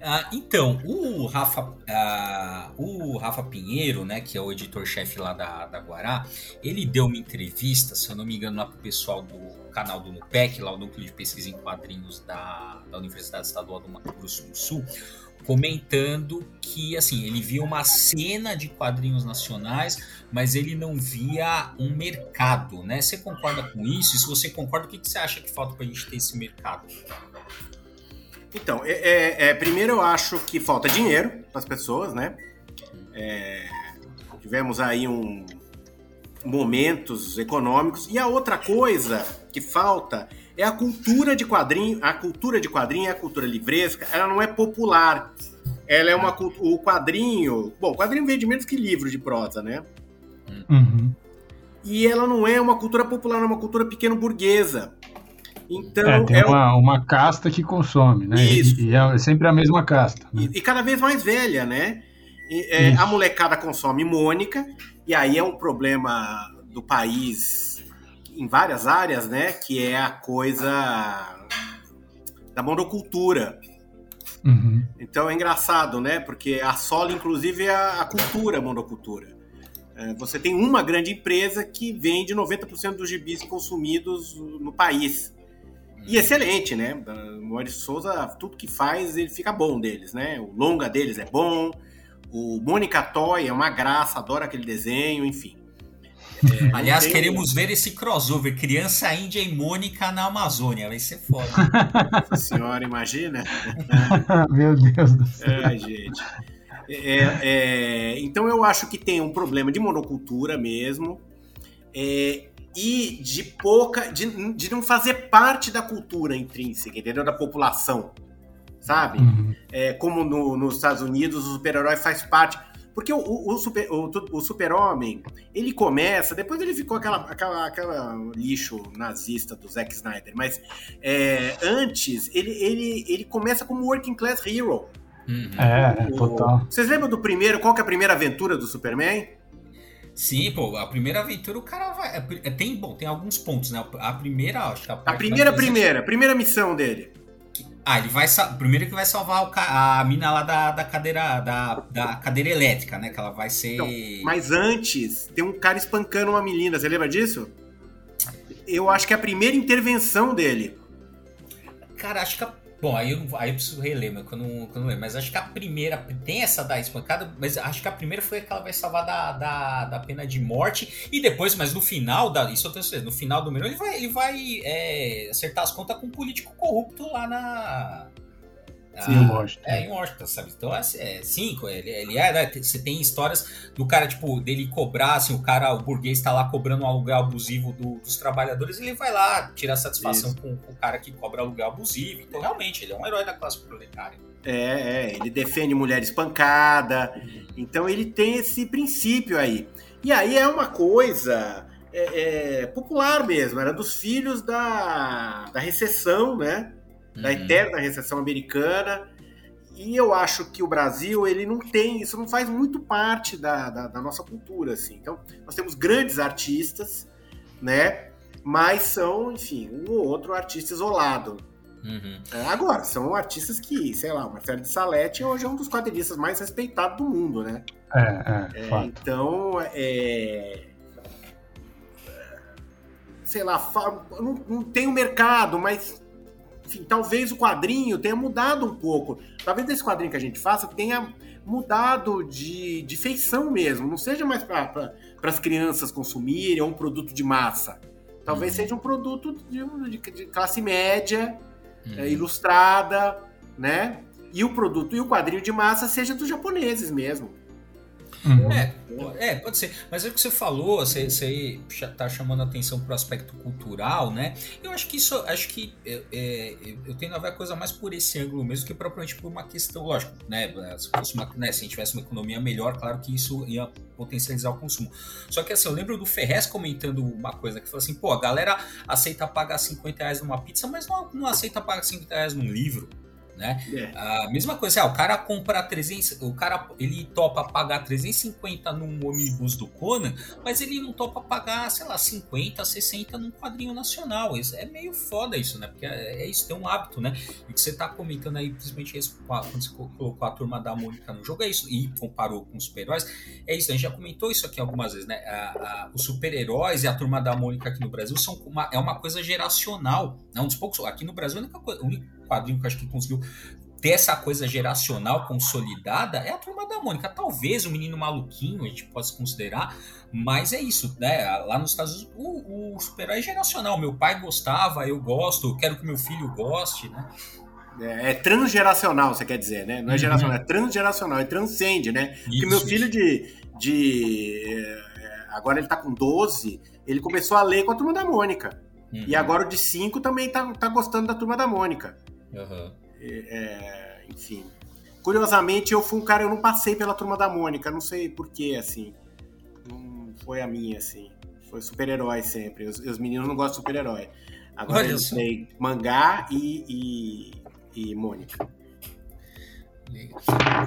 Ah, então, o Rafa, ah, o Rafa Pinheiro, né, que é o editor-chefe lá da, da Guará, ele deu uma entrevista, se eu não me engano, lá pro pessoal do canal do NUPEC, lá o Núcleo de Pesquisa em Quadrinhos da, da Universidade Estadual do Mato Grosso do Sul, comentando que assim ele via uma cena de quadrinhos nacionais, mas ele não via um mercado, né? Você concorda com isso? E se você concorda, o que, que você acha que falta para a gente ter esse mercado? Então, é, é, é, primeiro eu acho que falta dinheiro para as pessoas, né? É, tivemos aí um momentos econômicos e a outra coisa que falta é a cultura de quadrinho. A cultura de quadrinho a cultura livresca, ela não é popular. Ela é uma o quadrinho. Bom, o quadrinho vende menos que livro de prosa, né? Uhum. E ela não é uma cultura popular, é uma cultura pequeno burguesa. Então, é, tem é uma, uma casta que consome, né? Isso. E, e é sempre a mesma casta. Né? E, e, cada vez mais velha, né? E, é, a molecada consome Mônica, e aí é um problema do país em várias áreas, né? Que é a coisa da monocultura. Uhum. Então é engraçado, né? Porque assola, inclusive, a, a cultura, a monocultura. É, você tem uma grande empresa que vende 90% dos gibis consumidos no país. E excelente, né? O Maurício Souza, tudo que faz, ele fica bom deles, né? O longa deles é bom, o Mônica Toy é uma graça, adoro aquele desenho, enfim. É, Aliás, tem... queremos ver esse crossover, Criança Índia e Mônica na Amazônia, vai ser foda. Nossa senhora, imagina. Meu Deus do céu. É, gente. É, é, então eu acho que tem um problema de monocultura mesmo. E de pouca. De, de não fazer parte da cultura intrínseca, entendeu? Da população. Sabe? Uhum. É, como no, nos Estados Unidos, o super-herói faz parte. Porque o, o, o super, o, o super-homem, ele começa, depois ele ficou aquela, aquela, aquela lixo nazista do Zack Snyder, mas é, antes ele, ele, ele começa como working class hero. Uhum. É, total. Vocês lembram do primeiro, qual que é a primeira aventura do Superman? Sim, pô, a primeira aventura o cara vai. É, é, tem, bom, tem alguns pontos, né? A primeira, acho que a, a primeira, primeira, primeira missão dele. Ah, ele vai. Primeiro que vai salvar o, a mina lá da, da cadeira. Da, da cadeira elétrica, né? Que ela vai ser. Não, mas antes, tem um cara espancando uma menina, você lembra disso? Eu acho que é a primeira intervenção dele. Cara, acho que a Bom, aí eu, aí eu preciso reler, mas quando, quando lembro. Mas acho que a primeira. Tem essa da espancada, mas acho que a primeira foi aquela que ela vai salvar da, da, da pena de morte. E depois, mas no final, da, isso eu tenho certeza, no final do menino, ele vai, ele vai é, acertar as contas com um político corrupto lá na Sim, ah, em Washington. É, em Washington, sabe? Então, é, é cinco, ele, ele é, né? Você tem histórias do cara, tipo, dele cobrar, assim, o cara, o burguês tá lá cobrando um aluguel abusivo do, dos trabalhadores, ele vai lá tirar satisfação com, com, o cara que cobra aluguel abusivo. Então, realmente, ele é um herói da classe proletária. É, é ele defende mulher espancada. Então, ele tem esse princípio aí. E aí é uma coisa é, é, popular mesmo, era dos filhos da, da recessão, né? Da uhum. eterna recessão americana. E eu acho que o Brasil, ele não tem, isso não faz muito parte da, da, da nossa cultura, assim. Então, nós temos grandes artistas, né? Mas são, enfim, um ou outro artista isolado. Uhum. É, agora, são artistas que, sei lá, o Marcelo de Salete hoje é um dos quadrinistas mais respeitados do mundo, né? É, é, é Então, é... Sei lá, não, não tem o um mercado, mas enfim, talvez o quadrinho tenha mudado um pouco. Talvez esse quadrinho que a gente faça tenha mudado de, de feição mesmo. Não seja mais para as crianças consumirem ou um produto de massa. Talvez uhum. seja um produto de, de, de classe média, uhum. é, ilustrada, né? E o produto e o quadrinho de massa seja dos japoneses mesmo. Uhum. É, é, pode ser. Mas é o que você falou, você, você tá chamando atenção pro aspecto cultural, né? Eu acho que isso, acho que é, é, eu tenho a ver a coisa mais por esse ângulo mesmo que propriamente por uma questão, lógico, né? Se, fosse uma, né, se a gente tivesse uma economia melhor, claro que isso ia potencializar o consumo. Só que assim, eu lembro do Ferrez comentando uma coisa que falou assim, pô, a galera aceita pagar 50 reais numa pizza, mas não, não aceita pagar 50 reais num livro né? É. A mesma coisa, assim, ah, o cara compra 300, o cara ele topa pagar 350 num ônibus do Conan, mas ele não topa pagar, sei lá, 50, 60 num quadrinho nacional. Isso é meio foda isso, né? Porque é, é isso, tem um hábito, né? E que você tá comentando aí, principalmente isso, quando você colocou a turma da Mônica no jogo, é isso, e comparou com os super-heróis, é isso, a gente já comentou isso aqui algumas vezes, né? A, a, os super-heróis e a turma da Mônica aqui no Brasil são uma, é uma coisa geracional. É um dos poucos. Aqui no Brasil, a única coisa, o único quadrinho que eu acho que conseguiu ter essa coisa geracional consolidada é a turma da Mônica. Talvez o menino maluquinho a gente possa considerar, mas é isso, né? Lá nos Estados Unidos, o, o super-herói é geracional. Meu pai gostava, eu gosto, quero que meu filho goste, né? É, é transgeracional, você quer dizer, né? Não é uhum. geracional, é transgeracional, é transcende, né? Isso, Porque meu filho de. de é, agora ele tá com 12, ele começou a ler com a turma da Mônica. Uhum. E agora o de 5 também tá, tá gostando da turma da Mônica. Uhum. É, enfim. Curiosamente, eu fui um cara, eu não passei pela turma da Mônica, não sei porquê, assim. Não foi a minha, assim. Foi super-herói sempre. Os, os, meninos não gostam de super-herói. Agora Olha eu sei mangá e, e, e Mônica.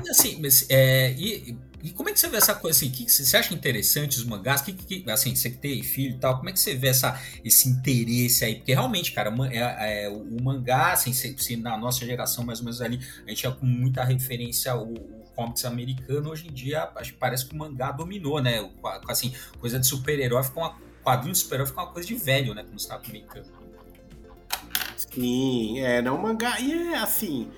Assim, mas, é, e, e como é que você vê essa coisa assim? Que, que você acha interessante os mangás? Que, que, assim, você que tem filho e tal, como é que você vê essa, esse interesse aí? Porque realmente, cara, é, é, o mangá, assim, se, se, na nossa geração, mais ou menos ali, a gente tinha com muita referência ao, comics americano, hoje em dia acho que parece que o mangá dominou, né? Assim, coisa de super-herói ficou uma. Quadrinho de super-herói ficou uma coisa de velho, né? Como você estava comentando. Sim, é, não, o mangá. E é assim.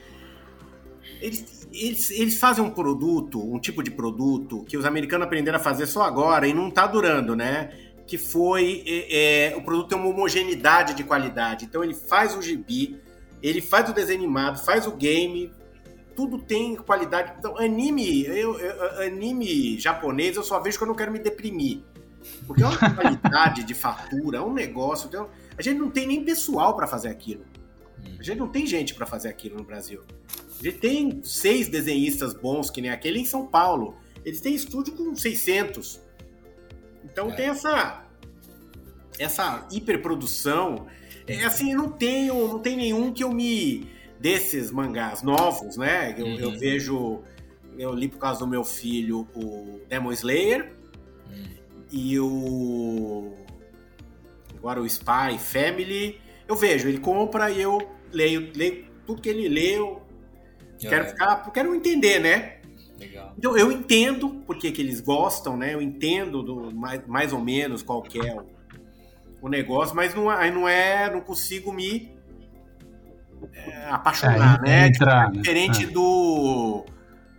Eles, eles, eles fazem um produto, um tipo de produto que os americanos aprenderam a fazer só agora e não está durando, né? Que foi é, é, o produto tem uma homogeneidade de qualidade. Então ele faz o gibi, ele faz o desenho animado, faz o game, tudo tem qualidade. Então, anime, eu, eu, anime japonês eu só vejo quando eu quero me deprimir. Porque é uma qualidade de fatura, é um negócio. Então, a gente não tem nem pessoal para fazer aquilo. A gente não tem gente para fazer aquilo no Brasil. A gente tem seis desenhistas bons, que nem aquele em São Paulo. Eles têm estúdio com 600. Então é. tem essa essa hiperprodução. É assim, não tenho, não tem nenhum que eu me desses mangás novos, né? Eu, uhum. eu vejo, eu li por causa do meu filho o Demon Slayer uhum. e o agora o Spy Family. Eu vejo, ele compra e eu leio, leio tudo que ele leu. Quero ficar, quero entender, né? Legal. Então eu entendo porque que eles gostam, né? Eu entendo do, mais, mais ou menos qual que é o, o negócio, mas não, aí não é, não consigo me é, apaixonar, é, né? Entrar, tipo, é diferente né? do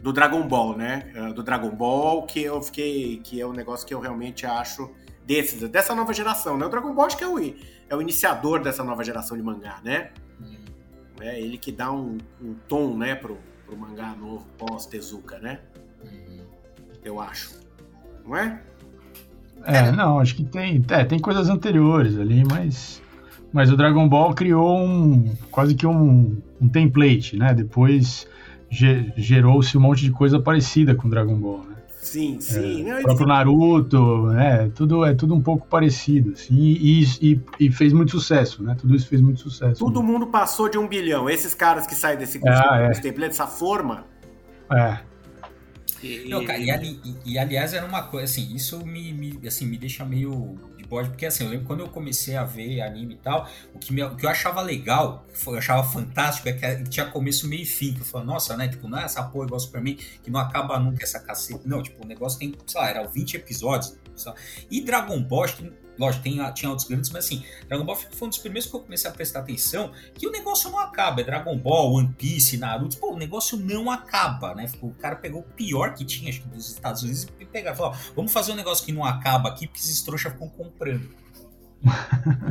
do Dragon Ball, né? É, do Dragon Ball que eu fiquei, que é um negócio que eu realmente acho desses, dessa nova geração, né? O Dragon Ball acho que é o, é o iniciador dessa nova geração de mangá, né? É ele que dá um, um tom, né, pro, pro mangá novo pós-Tezuka, né? Uhum. Eu acho. Não é? É, não, acho que tem, é, tem coisas anteriores ali, mas, mas o Dragon Ball criou um quase que um, um template, né? Depois gerou-se um monte de coisa parecida com o Dragon Ball, né? Sim, sim. É, o próprio Naruto, né? Tudo, é tudo um pouco parecido, assim, e, e, e, fez muito sucesso, né? Tudo isso fez muito sucesso. Todo né? mundo passou de um bilhão. Esses caras que saem desse ah, é. dessa forma. É. E, Não, cara, e, e, aliás, era uma coisa, assim, isso me, me, assim, me deixa meio pode, porque assim, eu lembro quando eu comecei a ver anime e tal, o que, me, o que eu achava legal, eu achava fantástico, é que tinha começo, meio e fim. Que eu falava, nossa, né? Tipo, não é essa porra igual Superman que não acaba nunca essa cacete. Não, tipo, o negócio tem, sei lá, era 20 episódios. E Dragon Ball, que Lógico, tem, tinha outros grandes, mas assim, Dragon Ball foi um dos primeiros que eu comecei a prestar atenção que o negócio não acaba. É Dragon Ball, One Piece, Naruto, pô, o negócio não acaba, né? O cara pegou o pior que tinha, acho que dos Estados Unidos, e pegaram falou: vamos fazer um negócio que não acaba aqui, porque esses trouxas ficam comprando.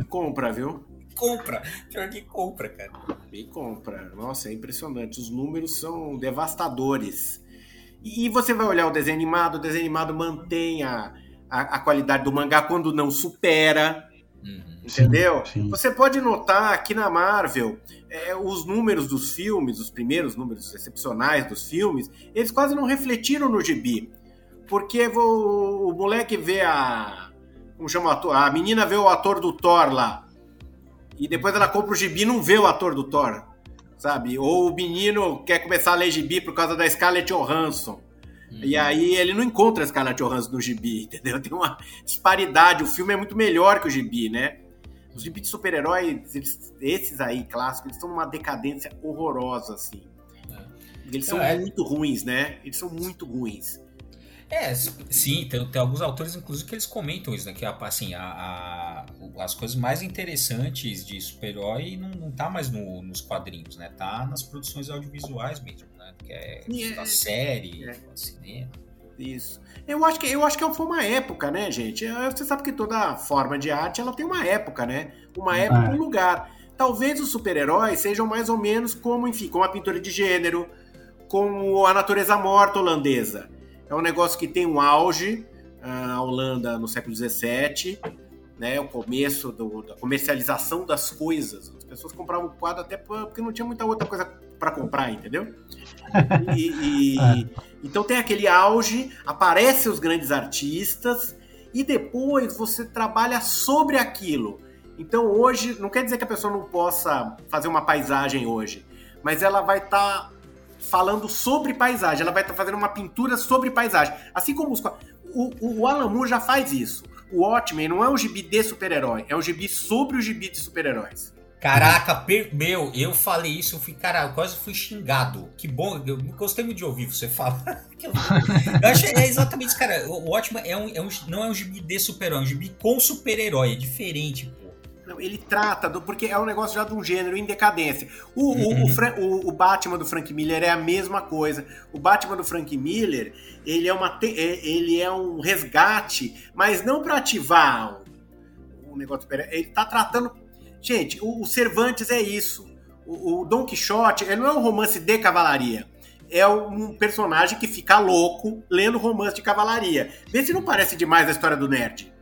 compra, viu? Compra, pior que compra, cara. E compra. Nossa, é impressionante. Os números são devastadores. E você vai olhar o desenho animado, o desenho animado mantém a a, a qualidade do mangá quando não supera. Uhum. Entendeu? Sim, sim. Você pode notar que na Marvel, é, os números dos filmes, os primeiros números excepcionais dos filmes, eles quase não refletiram no gibi. Porque o, o moleque vê a. Como chama o ator? A menina vê o ator do Thor lá. E depois ela compra o gibi e não vê o ator do Thor. sabe? Ou o menino quer começar a ler gibi por causa da Scarlett Johansson. Uhum. E aí ele não encontra a Scarlett Johansson no gibi, entendeu? Tem uma disparidade. O filme é muito melhor que o gibi, né? Os gibi de super-heróis, esses aí, clássicos, eles estão numa decadência horrorosa, assim. É. Eles são é. muito ruins, né? Eles são muito ruins. É, sim, tem, tem, alguns autores, inclusive, que eles comentam isso, né? Que assim, a, a as coisas mais interessantes de super-herói não, não tá mais no, nos quadrinhos, né? Tá nas produções audiovisuais mesmo, né? Que é, é a série, é. cinema. Isso. Eu acho que eu acho que foi uma época, né, gente? É, você sabe que toda forma de arte ela tem uma época, né? Uma época, um lugar. Talvez os super-heróis sejam mais ou menos como, enfim, como a pintura de gênero, como a natureza morta holandesa. É um negócio que tem um auge, a Holanda no século XVII, né, o começo do, da comercialização das coisas. As pessoas compravam quadro até porque não tinha muita outra coisa para comprar, entendeu? E, e, é. Então tem aquele auge, aparecem os grandes artistas e depois você trabalha sobre aquilo. Então hoje, não quer dizer que a pessoa não possa fazer uma paisagem hoje, mas ela vai estar tá falando sobre paisagem, ela vai estar tá fazendo uma pintura sobre paisagem. Assim como os, o, o Alan Moore já faz isso. O Watchmen não é um gibi de super-herói, é um gibi sobre o gibi de super-heróis. Caraca, per... meu, eu falei isso, eu fui, cara, eu quase fui xingado. Que bom, eu gostei muito de ouvir você falar. eu acho é exatamente isso, cara. O Watchmen é um, é um, não é um gibi de super-herói, é um gibi com super-herói, é diferente, pô. Não, ele trata do. Porque é um negócio já de um gênero em decadência. O, uhum. o, o, o, Batman do Frank Miller é a mesma coisa. O Batman do Frank Miller, ele é, uma, é, ele é um resgate, mas não para ativar o, negócio. Ele tá tratando. Gente, o, o Cervantes é isso. O, o Don Quixote, ele não é um romance de cavalaria é um personagem que fica louco lendo romance de cavalaria. Vê se não parece demais a história do nerd.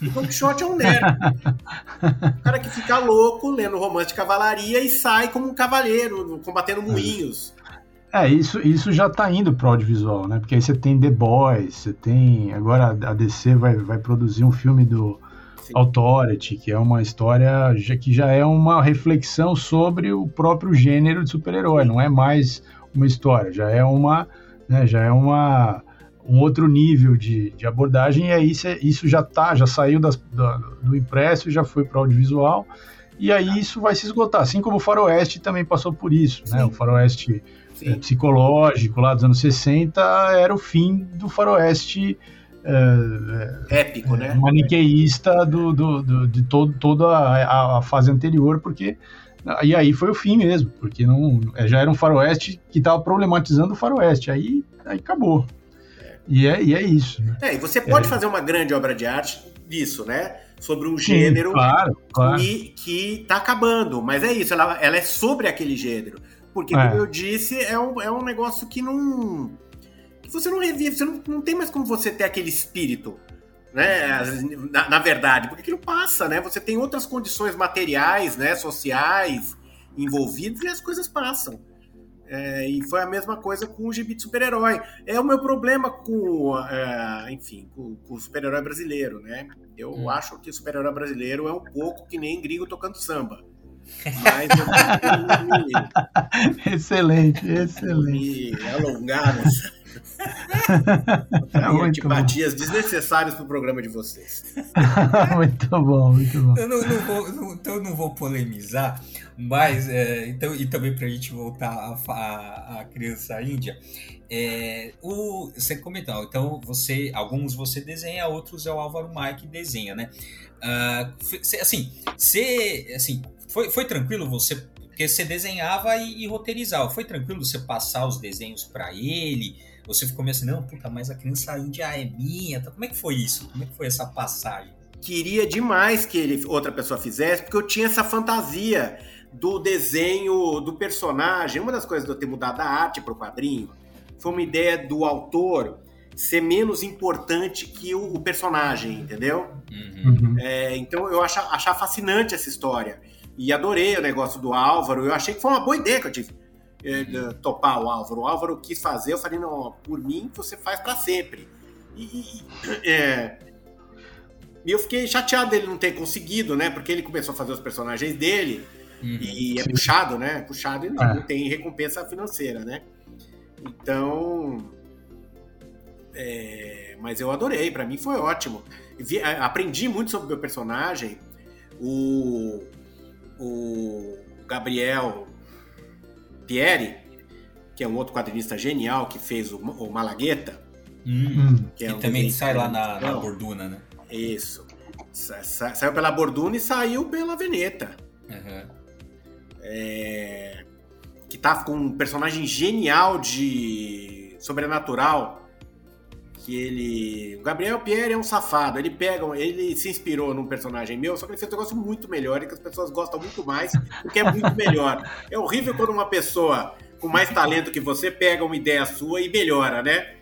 O Don Quixote é um nerd. o cara que fica louco lendo romance de cavalaria e sai como um cavaleiro, combatendo moinhos. É, isso, isso já tá indo pro audiovisual, né? Porque aí você tem The Boys, você tem. Agora a DC vai, vai produzir um filme do Sim. Authority, que é uma história já, que já é uma reflexão sobre o próprio gênero de super-herói. Não é mais uma história, já é uma. Né, já é uma um outro nível de, de abordagem, e aí cê, isso já tá, já saiu das, da, do impresso e já foi para audiovisual, e aí isso vai se esgotar, assim como o Faroeste também passou por isso, né? O Faroeste é, psicológico lá dos anos 60 era o fim do Faroeste é, épico, né? Maniqueísta do, do, do, de todo, toda a, a, fase anterior, porque e aí foi o fim mesmo, porque não já era um faroeste que estava problematizando o faroeste, aí, aí acabou. E é, e é isso. Né? É, e você pode é. fazer uma grande obra de arte disso, né? Sobre um Sim, gênero claro, claro. Que, que tá acabando. Mas é isso, ela, ela é sobre aquele gênero. Porque, é. como eu disse, é um, é um negócio que não. Você não revive, você não, não tem mais como você ter aquele espírito. Né, na, na verdade, porque aquilo passa, né? Você tem outras condições materiais, né, sociais envolvidas e as coisas passam. É, e foi a mesma coisa com o gibi de super-herói. É o meu problema com, é, enfim, com, com o super-herói brasileiro, né? Eu hum. acho que o super-herói brasileiro é um pouco que nem gringo tocando samba. Mas eu excelente, excelente. E alongamos é antipatias desnecessárias pro programa de vocês. muito bom, muito bom. Eu não, não vou, não, então eu não vou polemizar, mas é, então, e também para a gente voltar à, criança índia. É, o, você comentou, então você, alguns você desenha, outros é o Álvaro Maia que desenha, né? Uh, assim, você, assim, foi, foi tranquilo você porque você desenhava e, e, roteirizava. Foi tranquilo você passar os desenhos para ele? Você ficou meio assim, não, puta, mas a criança índia é minha. Então, como é que foi isso? Como é que foi essa passagem? Queria demais que ele, outra pessoa fizesse, porque eu tinha essa fantasia do desenho do personagem. Uma das coisas de eu ter mudado a arte para o quadrinho foi uma ideia do autor ser menos importante que o, o personagem, entendeu? Uhum. É, então eu acho achar fascinante essa história. E adorei o negócio do Álvaro. Eu achei que foi uma boa ideia que eu tive. É, topar o Álvaro. O Álvaro quis fazer, eu falei, não, por mim você faz para sempre. E, e é, eu fiquei chateado dele não ter conseguido, né? Porque ele começou a fazer os personagens dele Uhum, e é sim. puxado, né? Puxado e não, é. tem recompensa financeira, né? Então. É, mas eu adorei, para mim foi ótimo. Vi, aprendi muito sobre o meu personagem. O, o Gabriel Pieri, que é um outro quadrinista genial que fez o, o Malagueta. Hum, que é um também sai lá na, na, Borduna, né? Isso. Sa, sa, saiu pela Borduna e saiu pela Veneta. Uhum. É, que tá com um personagem genial de sobrenatural. Que ele. O Gabriel Pierre é um safado. Ele pega. Ele se inspirou num personagem meu, só que ele fez um negócio muito melhor e que as pessoas gostam muito mais, porque é muito melhor. É horrível quando uma pessoa com mais talento que você pega uma ideia sua e melhora, né?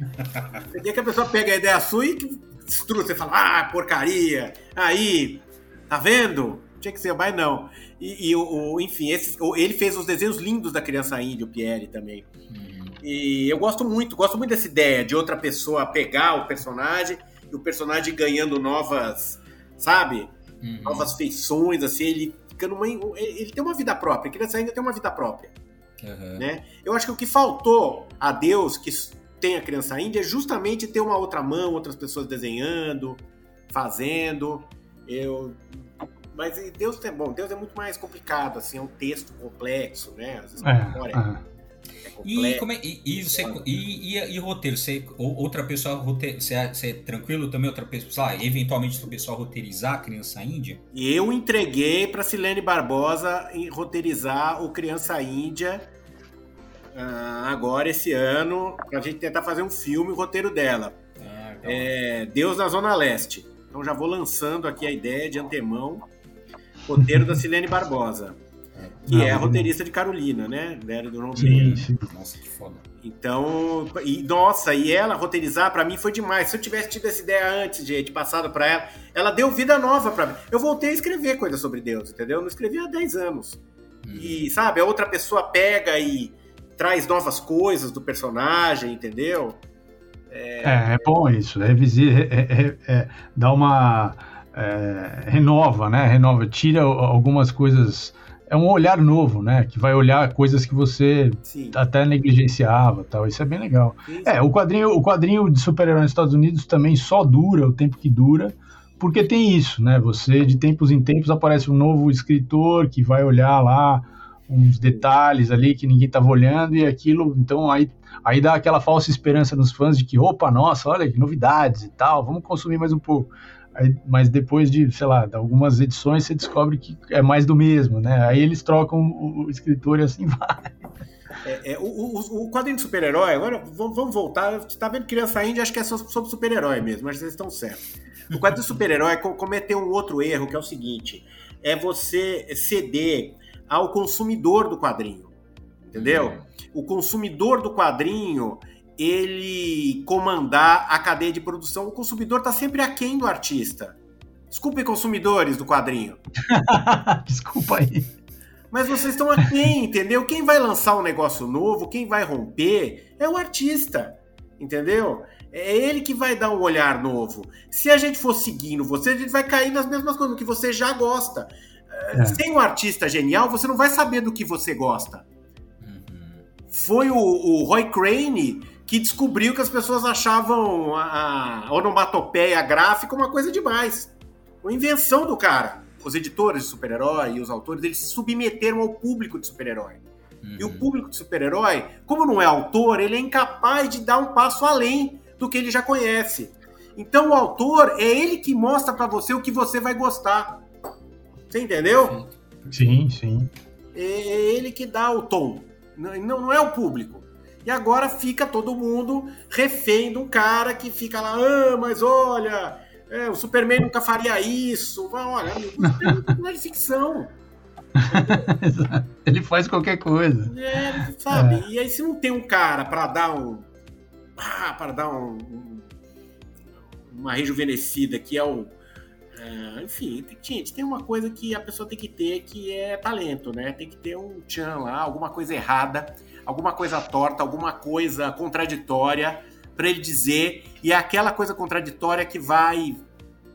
Você quer que a pessoa pega a ideia sua e destrua, você fala, ah, porcaria, aí, tá vendo? Tinha que ser, mas não. E, e o, enfim, esse, ele fez os desenhos lindos da criança índia, o Pierre também. Uhum. E eu gosto muito, gosto muito dessa ideia de outra pessoa pegar o personagem e o personagem ganhando novas, sabe? Uhum. Novas feições, assim, ele ficando uma, ele tem uma vida própria, a criança ainda tem uma vida própria. Uhum. Né? Eu acho que o que faltou a Deus, que tem a criança índia, é justamente ter uma outra mão, outras pessoas desenhando, fazendo. Eu mas Deus é bom, Deus é muito mais complicado, assim, é um texto complexo, né? Às vezes a memória é, e, como é, e, e, você, e, e, e, roteiro? Você, outra pessoa roteir, você, é, você é tranquilo também? Outra pessoa, sei lá, eventualmente outra pessoa roteirizar a Criança Índia? Eu entreguei para Silene Barbosa roteirizar o Criança Índia uh, agora, esse ano, pra gente tentar fazer um filme, o roteiro dela. Ah, então... é, Deus na Zona Leste. Então já vou lançando aqui a ideia de antemão roteiro da Silene Barbosa, que não, é a roteirista de Carolina, né? Dela do Sim, sim. Nossa, que foda. Então, e nossa, e ela roteirizar para mim foi demais. Se eu tivesse tido essa ideia antes de, de passado para ela, ela deu vida nova para mim. Eu voltei a escrever coisas sobre Deus, entendeu? Eu não escrevi há 10 anos. Hum. E, sabe, a outra pessoa pega e traz novas coisas do personagem, entendeu? É, é, é bom isso. É, é, é, dá uma é, renova, né? Renova, tira algumas coisas. É um olhar novo, né? Que vai olhar coisas que você Sim. até negligenciava, tal. Isso é bem legal. É, o quadrinho, o quadrinho de super-herói nos Estados Unidos também só dura o tempo que dura, porque tem isso, né? Você de tempos em tempos aparece um novo escritor que vai olhar lá uns detalhes ali que ninguém estava olhando e aquilo, então aí, aí dá aquela falsa esperança nos fãs de que, opa, nossa, olha que novidades e tal, vamos consumir mais um pouco. Aí, mas depois de, sei lá, de algumas edições, você descobre que é mais do mesmo, né? Aí eles trocam o, o escritor e assim vai. É, é, o, o, o, quadrinho de super-herói, agora vamos, voltar. Você tá vendo Criança Índia, acho que é sobre super-herói mesmo, mas vocês estão certos. O quadrinho de super-herói cometeu um outro erro, que é o seguinte: é você ceder ao consumidor do quadrinho. Entendeu? O consumidor do quadrinho ele comandar a cadeia de produção. O consumidor está sempre aquém do artista. Desculpem, consumidores do quadrinho. Desculpa aí. Mas vocês estão aquém, entendeu? Quem vai lançar um negócio novo, quem vai romper, é o artista, entendeu? É ele que vai dar um olhar novo. Se a gente for seguindo você, a gente vai cair nas mesmas coisas, que você já gosta. É. Sem um artista genial, você não vai saber do que você gosta. Uhum. Foi o, o Roy Crane que descobriu que as pessoas achavam a, onomatopeia gráfica uma coisa demais. Uma invenção do cara. Os editores de super-herói e os autores, eles se submeteram ao público de super-herói. Uhum. E o uhum. público de super-herói, como não é autor, ele é incapaz de dar um passo além do que ele já conhece. Então o autor é ele que mostra para você o que você vai gostar. Você entendeu? Sim, sim. É, é ele que dá o tom. Não, não é o público. E agora fica todo mundo refém de um cara que fica lá, ah, mas olha, é, o Superman nunca faria isso. Olha, não é de ficção. ele faz qualquer coisa. É, sabe? É. E aí se não tem um cara para dar um. Ah, para dar um, um, uma rejuvenescida que é o. É, enfim, gente, tem uma coisa que a pessoa tem que ter que é talento, né? Tem que ter um tchan lá, alguma coisa errada alguma coisa torta, alguma coisa contraditória para ele dizer, e é aquela coisa contraditória que vai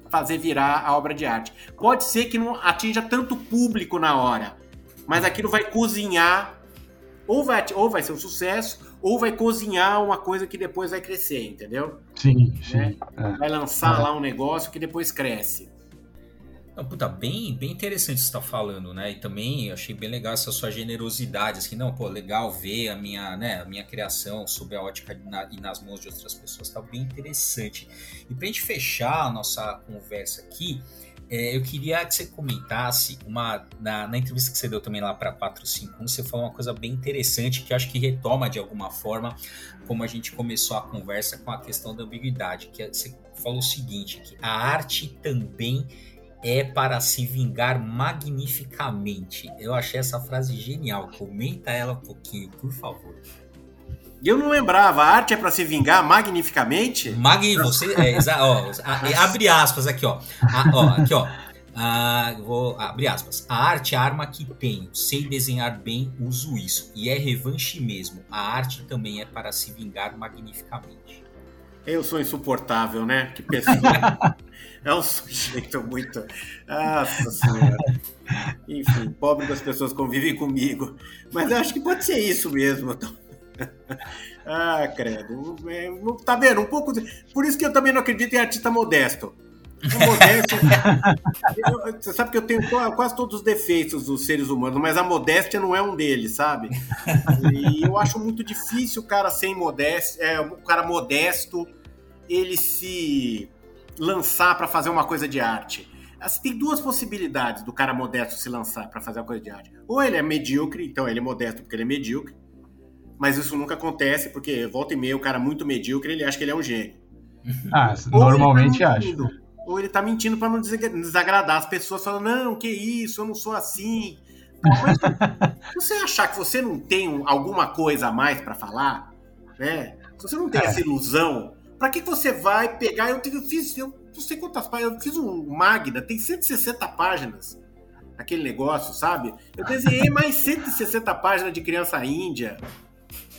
fazer virar a obra de arte. Pode ser que não atinja tanto público na hora, mas aquilo vai cozinhar, ou vai, ou vai ser um sucesso, ou vai cozinhar uma coisa que depois vai crescer, entendeu? Sim, sim. Né? É. Vai lançar é. lá um negócio que depois cresce. Não, puta, bem, bem interessante você tá falando, né? E também achei bem legal essa sua generosidade, assim, não, pô, legal ver a minha, né, a minha criação sob a ótica na, e nas mãos de outras pessoas, tá bem interessante. E pra gente fechar a nossa conversa aqui, é, eu queria que você comentasse uma na, na, entrevista que você deu também lá para 451, você falou uma coisa bem interessante que acho que retoma de alguma forma como a gente começou a conversa com a questão da ambiguidade, que é, você falou o seguinte, que a arte também é para se vingar magnificamente. Eu achei essa frase genial. Comenta ela um pouquinho, por favor. Eu não lembrava, a arte é para se vingar magnificamente? Magni, você, é, ó, abre aspas aqui, ó. A, ó aqui, ó. Ah, vou abrir aspas. A arte é a arma que tenho. Sei desenhar bem, uso isso. E é revanche mesmo. A arte também é para se vingar magnificamente. Eu sou insuportável, né? Que pessoa. é um sujeito muito. Nossa Senhora. Enfim, pobre das pessoas convivem comigo. Mas eu acho que pode ser isso mesmo. ah, credo. É, tá vendo? Um pouco. Por isso que eu também não acredito em artista modesto. Modéstia, eu, você sabe que eu tenho quase todos os defeitos dos seres humanos, mas a modéstia não é um deles, sabe? E eu acho muito difícil o cara sem modéstia, é, o cara modesto, ele se lançar para fazer uma coisa de arte. Assim, tem duas possibilidades do cara modesto se lançar para fazer uma coisa de arte. Ou ele é medíocre, então ele é modesto porque ele é medíocre, mas isso nunca acontece, porque volta e meia o cara muito medíocre, ele acha que ele é um gênio. Ah, normalmente tá acho. Ou ele tá mentindo para não desagradar as pessoas, falando, não, que isso, eu não sou assim. Mas, você achar que você não tem alguma coisa a mais para falar, né? Se você não tem é. essa ilusão, para que você vai pegar? Eu, eu fiz, eu não sei quantas páginas, eu fiz um Magna, tem 160 páginas aquele negócio, sabe? Eu desenhei mais 160 páginas de criança índia,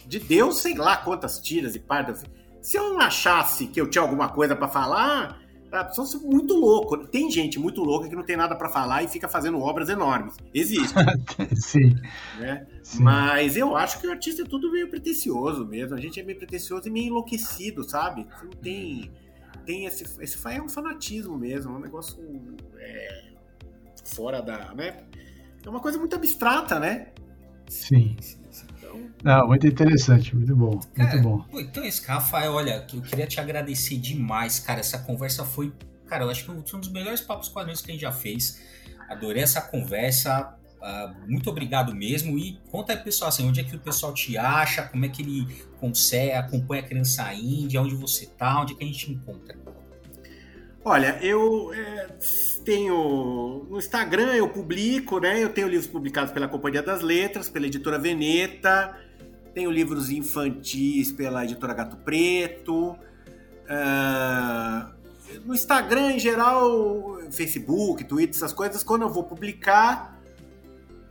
de Deus, sei lá quantas tiras e páginas. Se eu não achasse que eu tinha alguma coisa para falar, ah, são muito louco. Tem gente muito louca que não tem nada para falar e fica fazendo obras enormes. Existe. Sim. Né? Sim. Mas eu acho que o artista é tudo meio pretencioso mesmo. A gente é meio pretencioso e meio enlouquecido, sabe? Não tem. Tem esse. Esse é um fanatismo mesmo. É um negócio. É, fora da. Né? É uma coisa muito abstrata, né? Sim. Não, muito interessante, muito bom, cara, muito bom. Pô, então esse Rafael, olha, eu queria te agradecer demais, cara. Essa conversa foi, cara, eu acho que um dos melhores papos quadrinhos que a gente já fez. Adorei essa conversa. Uh, muito obrigado mesmo. E conta aí, pessoal, assim, onde é que o pessoal te acha, como é que ele consegue, acompanha a criança índia, onde você tá, onde é que a gente encontra? Olha, eu é, tenho. No Instagram eu publico, né? Eu tenho livros publicados pela Companhia das Letras, pela editora Veneta, tenho livros infantis pela editora Gato Preto. Uh, no Instagram, em geral, Facebook, Twitter, essas coisas, quando eu vou publicar,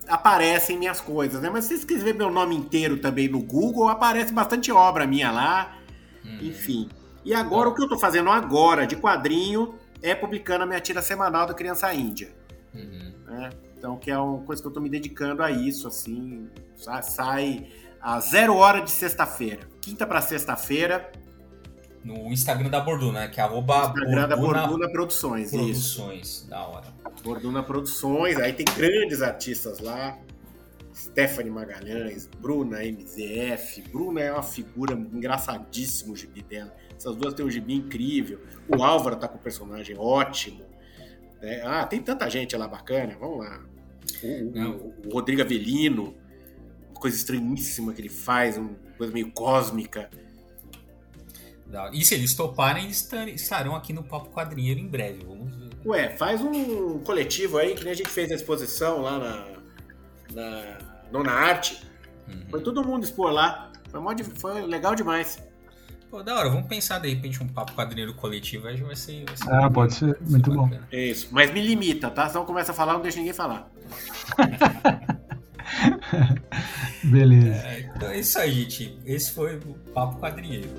aparecem minhas coisas, né? Mas se vocês quiserem ver meu nome inteiro também no Google, aparece bastante obra minha lá. Hum. Enfim. E agora, o que eu estou fazendo agora de quadrinho é publicando a minha tira semanal da Criança Índia. Uhum. Né? Então, que é uma coisa que eu estou me dedicando a isso, assim. Sai a zero hora de sexta-feira. Quinta para sexta-feira. No Instagram da Borduna, né? Que é arroba Instagram Borduna, da Borduna Produções. Produções, isso. da hora. Borduna Produções, aí tem grandes artistas lá. Stephanie Magalhães, Bruna MZF. Bruna é uma figura engraçadíssima o gibi dela. Essas duas têm um gibi incrível. O Álvaro tá com um personagem ótimo. Né? Ah, tem tanta gente lá bacana. Vamos lá. O, o, o Rodrigo Avelino, uma coisa estranhíssima que ele faz, uma coisa meio cósmica. E se eles toparem, eles estarão aqui no Papo Quadrinheiro em breve. Vamos ver. Ué, faz um coletivo aí, que nem a gente fez a exposição lá na, na Nona Arte. Uhum. Foi todo mundo expor lá. Foi, foi legal demais. Pô, da hora, vamos pensar de repente um papo quadrinheiro coletivo, aí vai ser. Vai ser ah, pode ser, muito bom. É isso, mas me limita, tá? Senão começa a falar, não deixa ninguém falar. Beleza. É, então é isso aí, gente. Esse foi o Papo Quadrinheiro.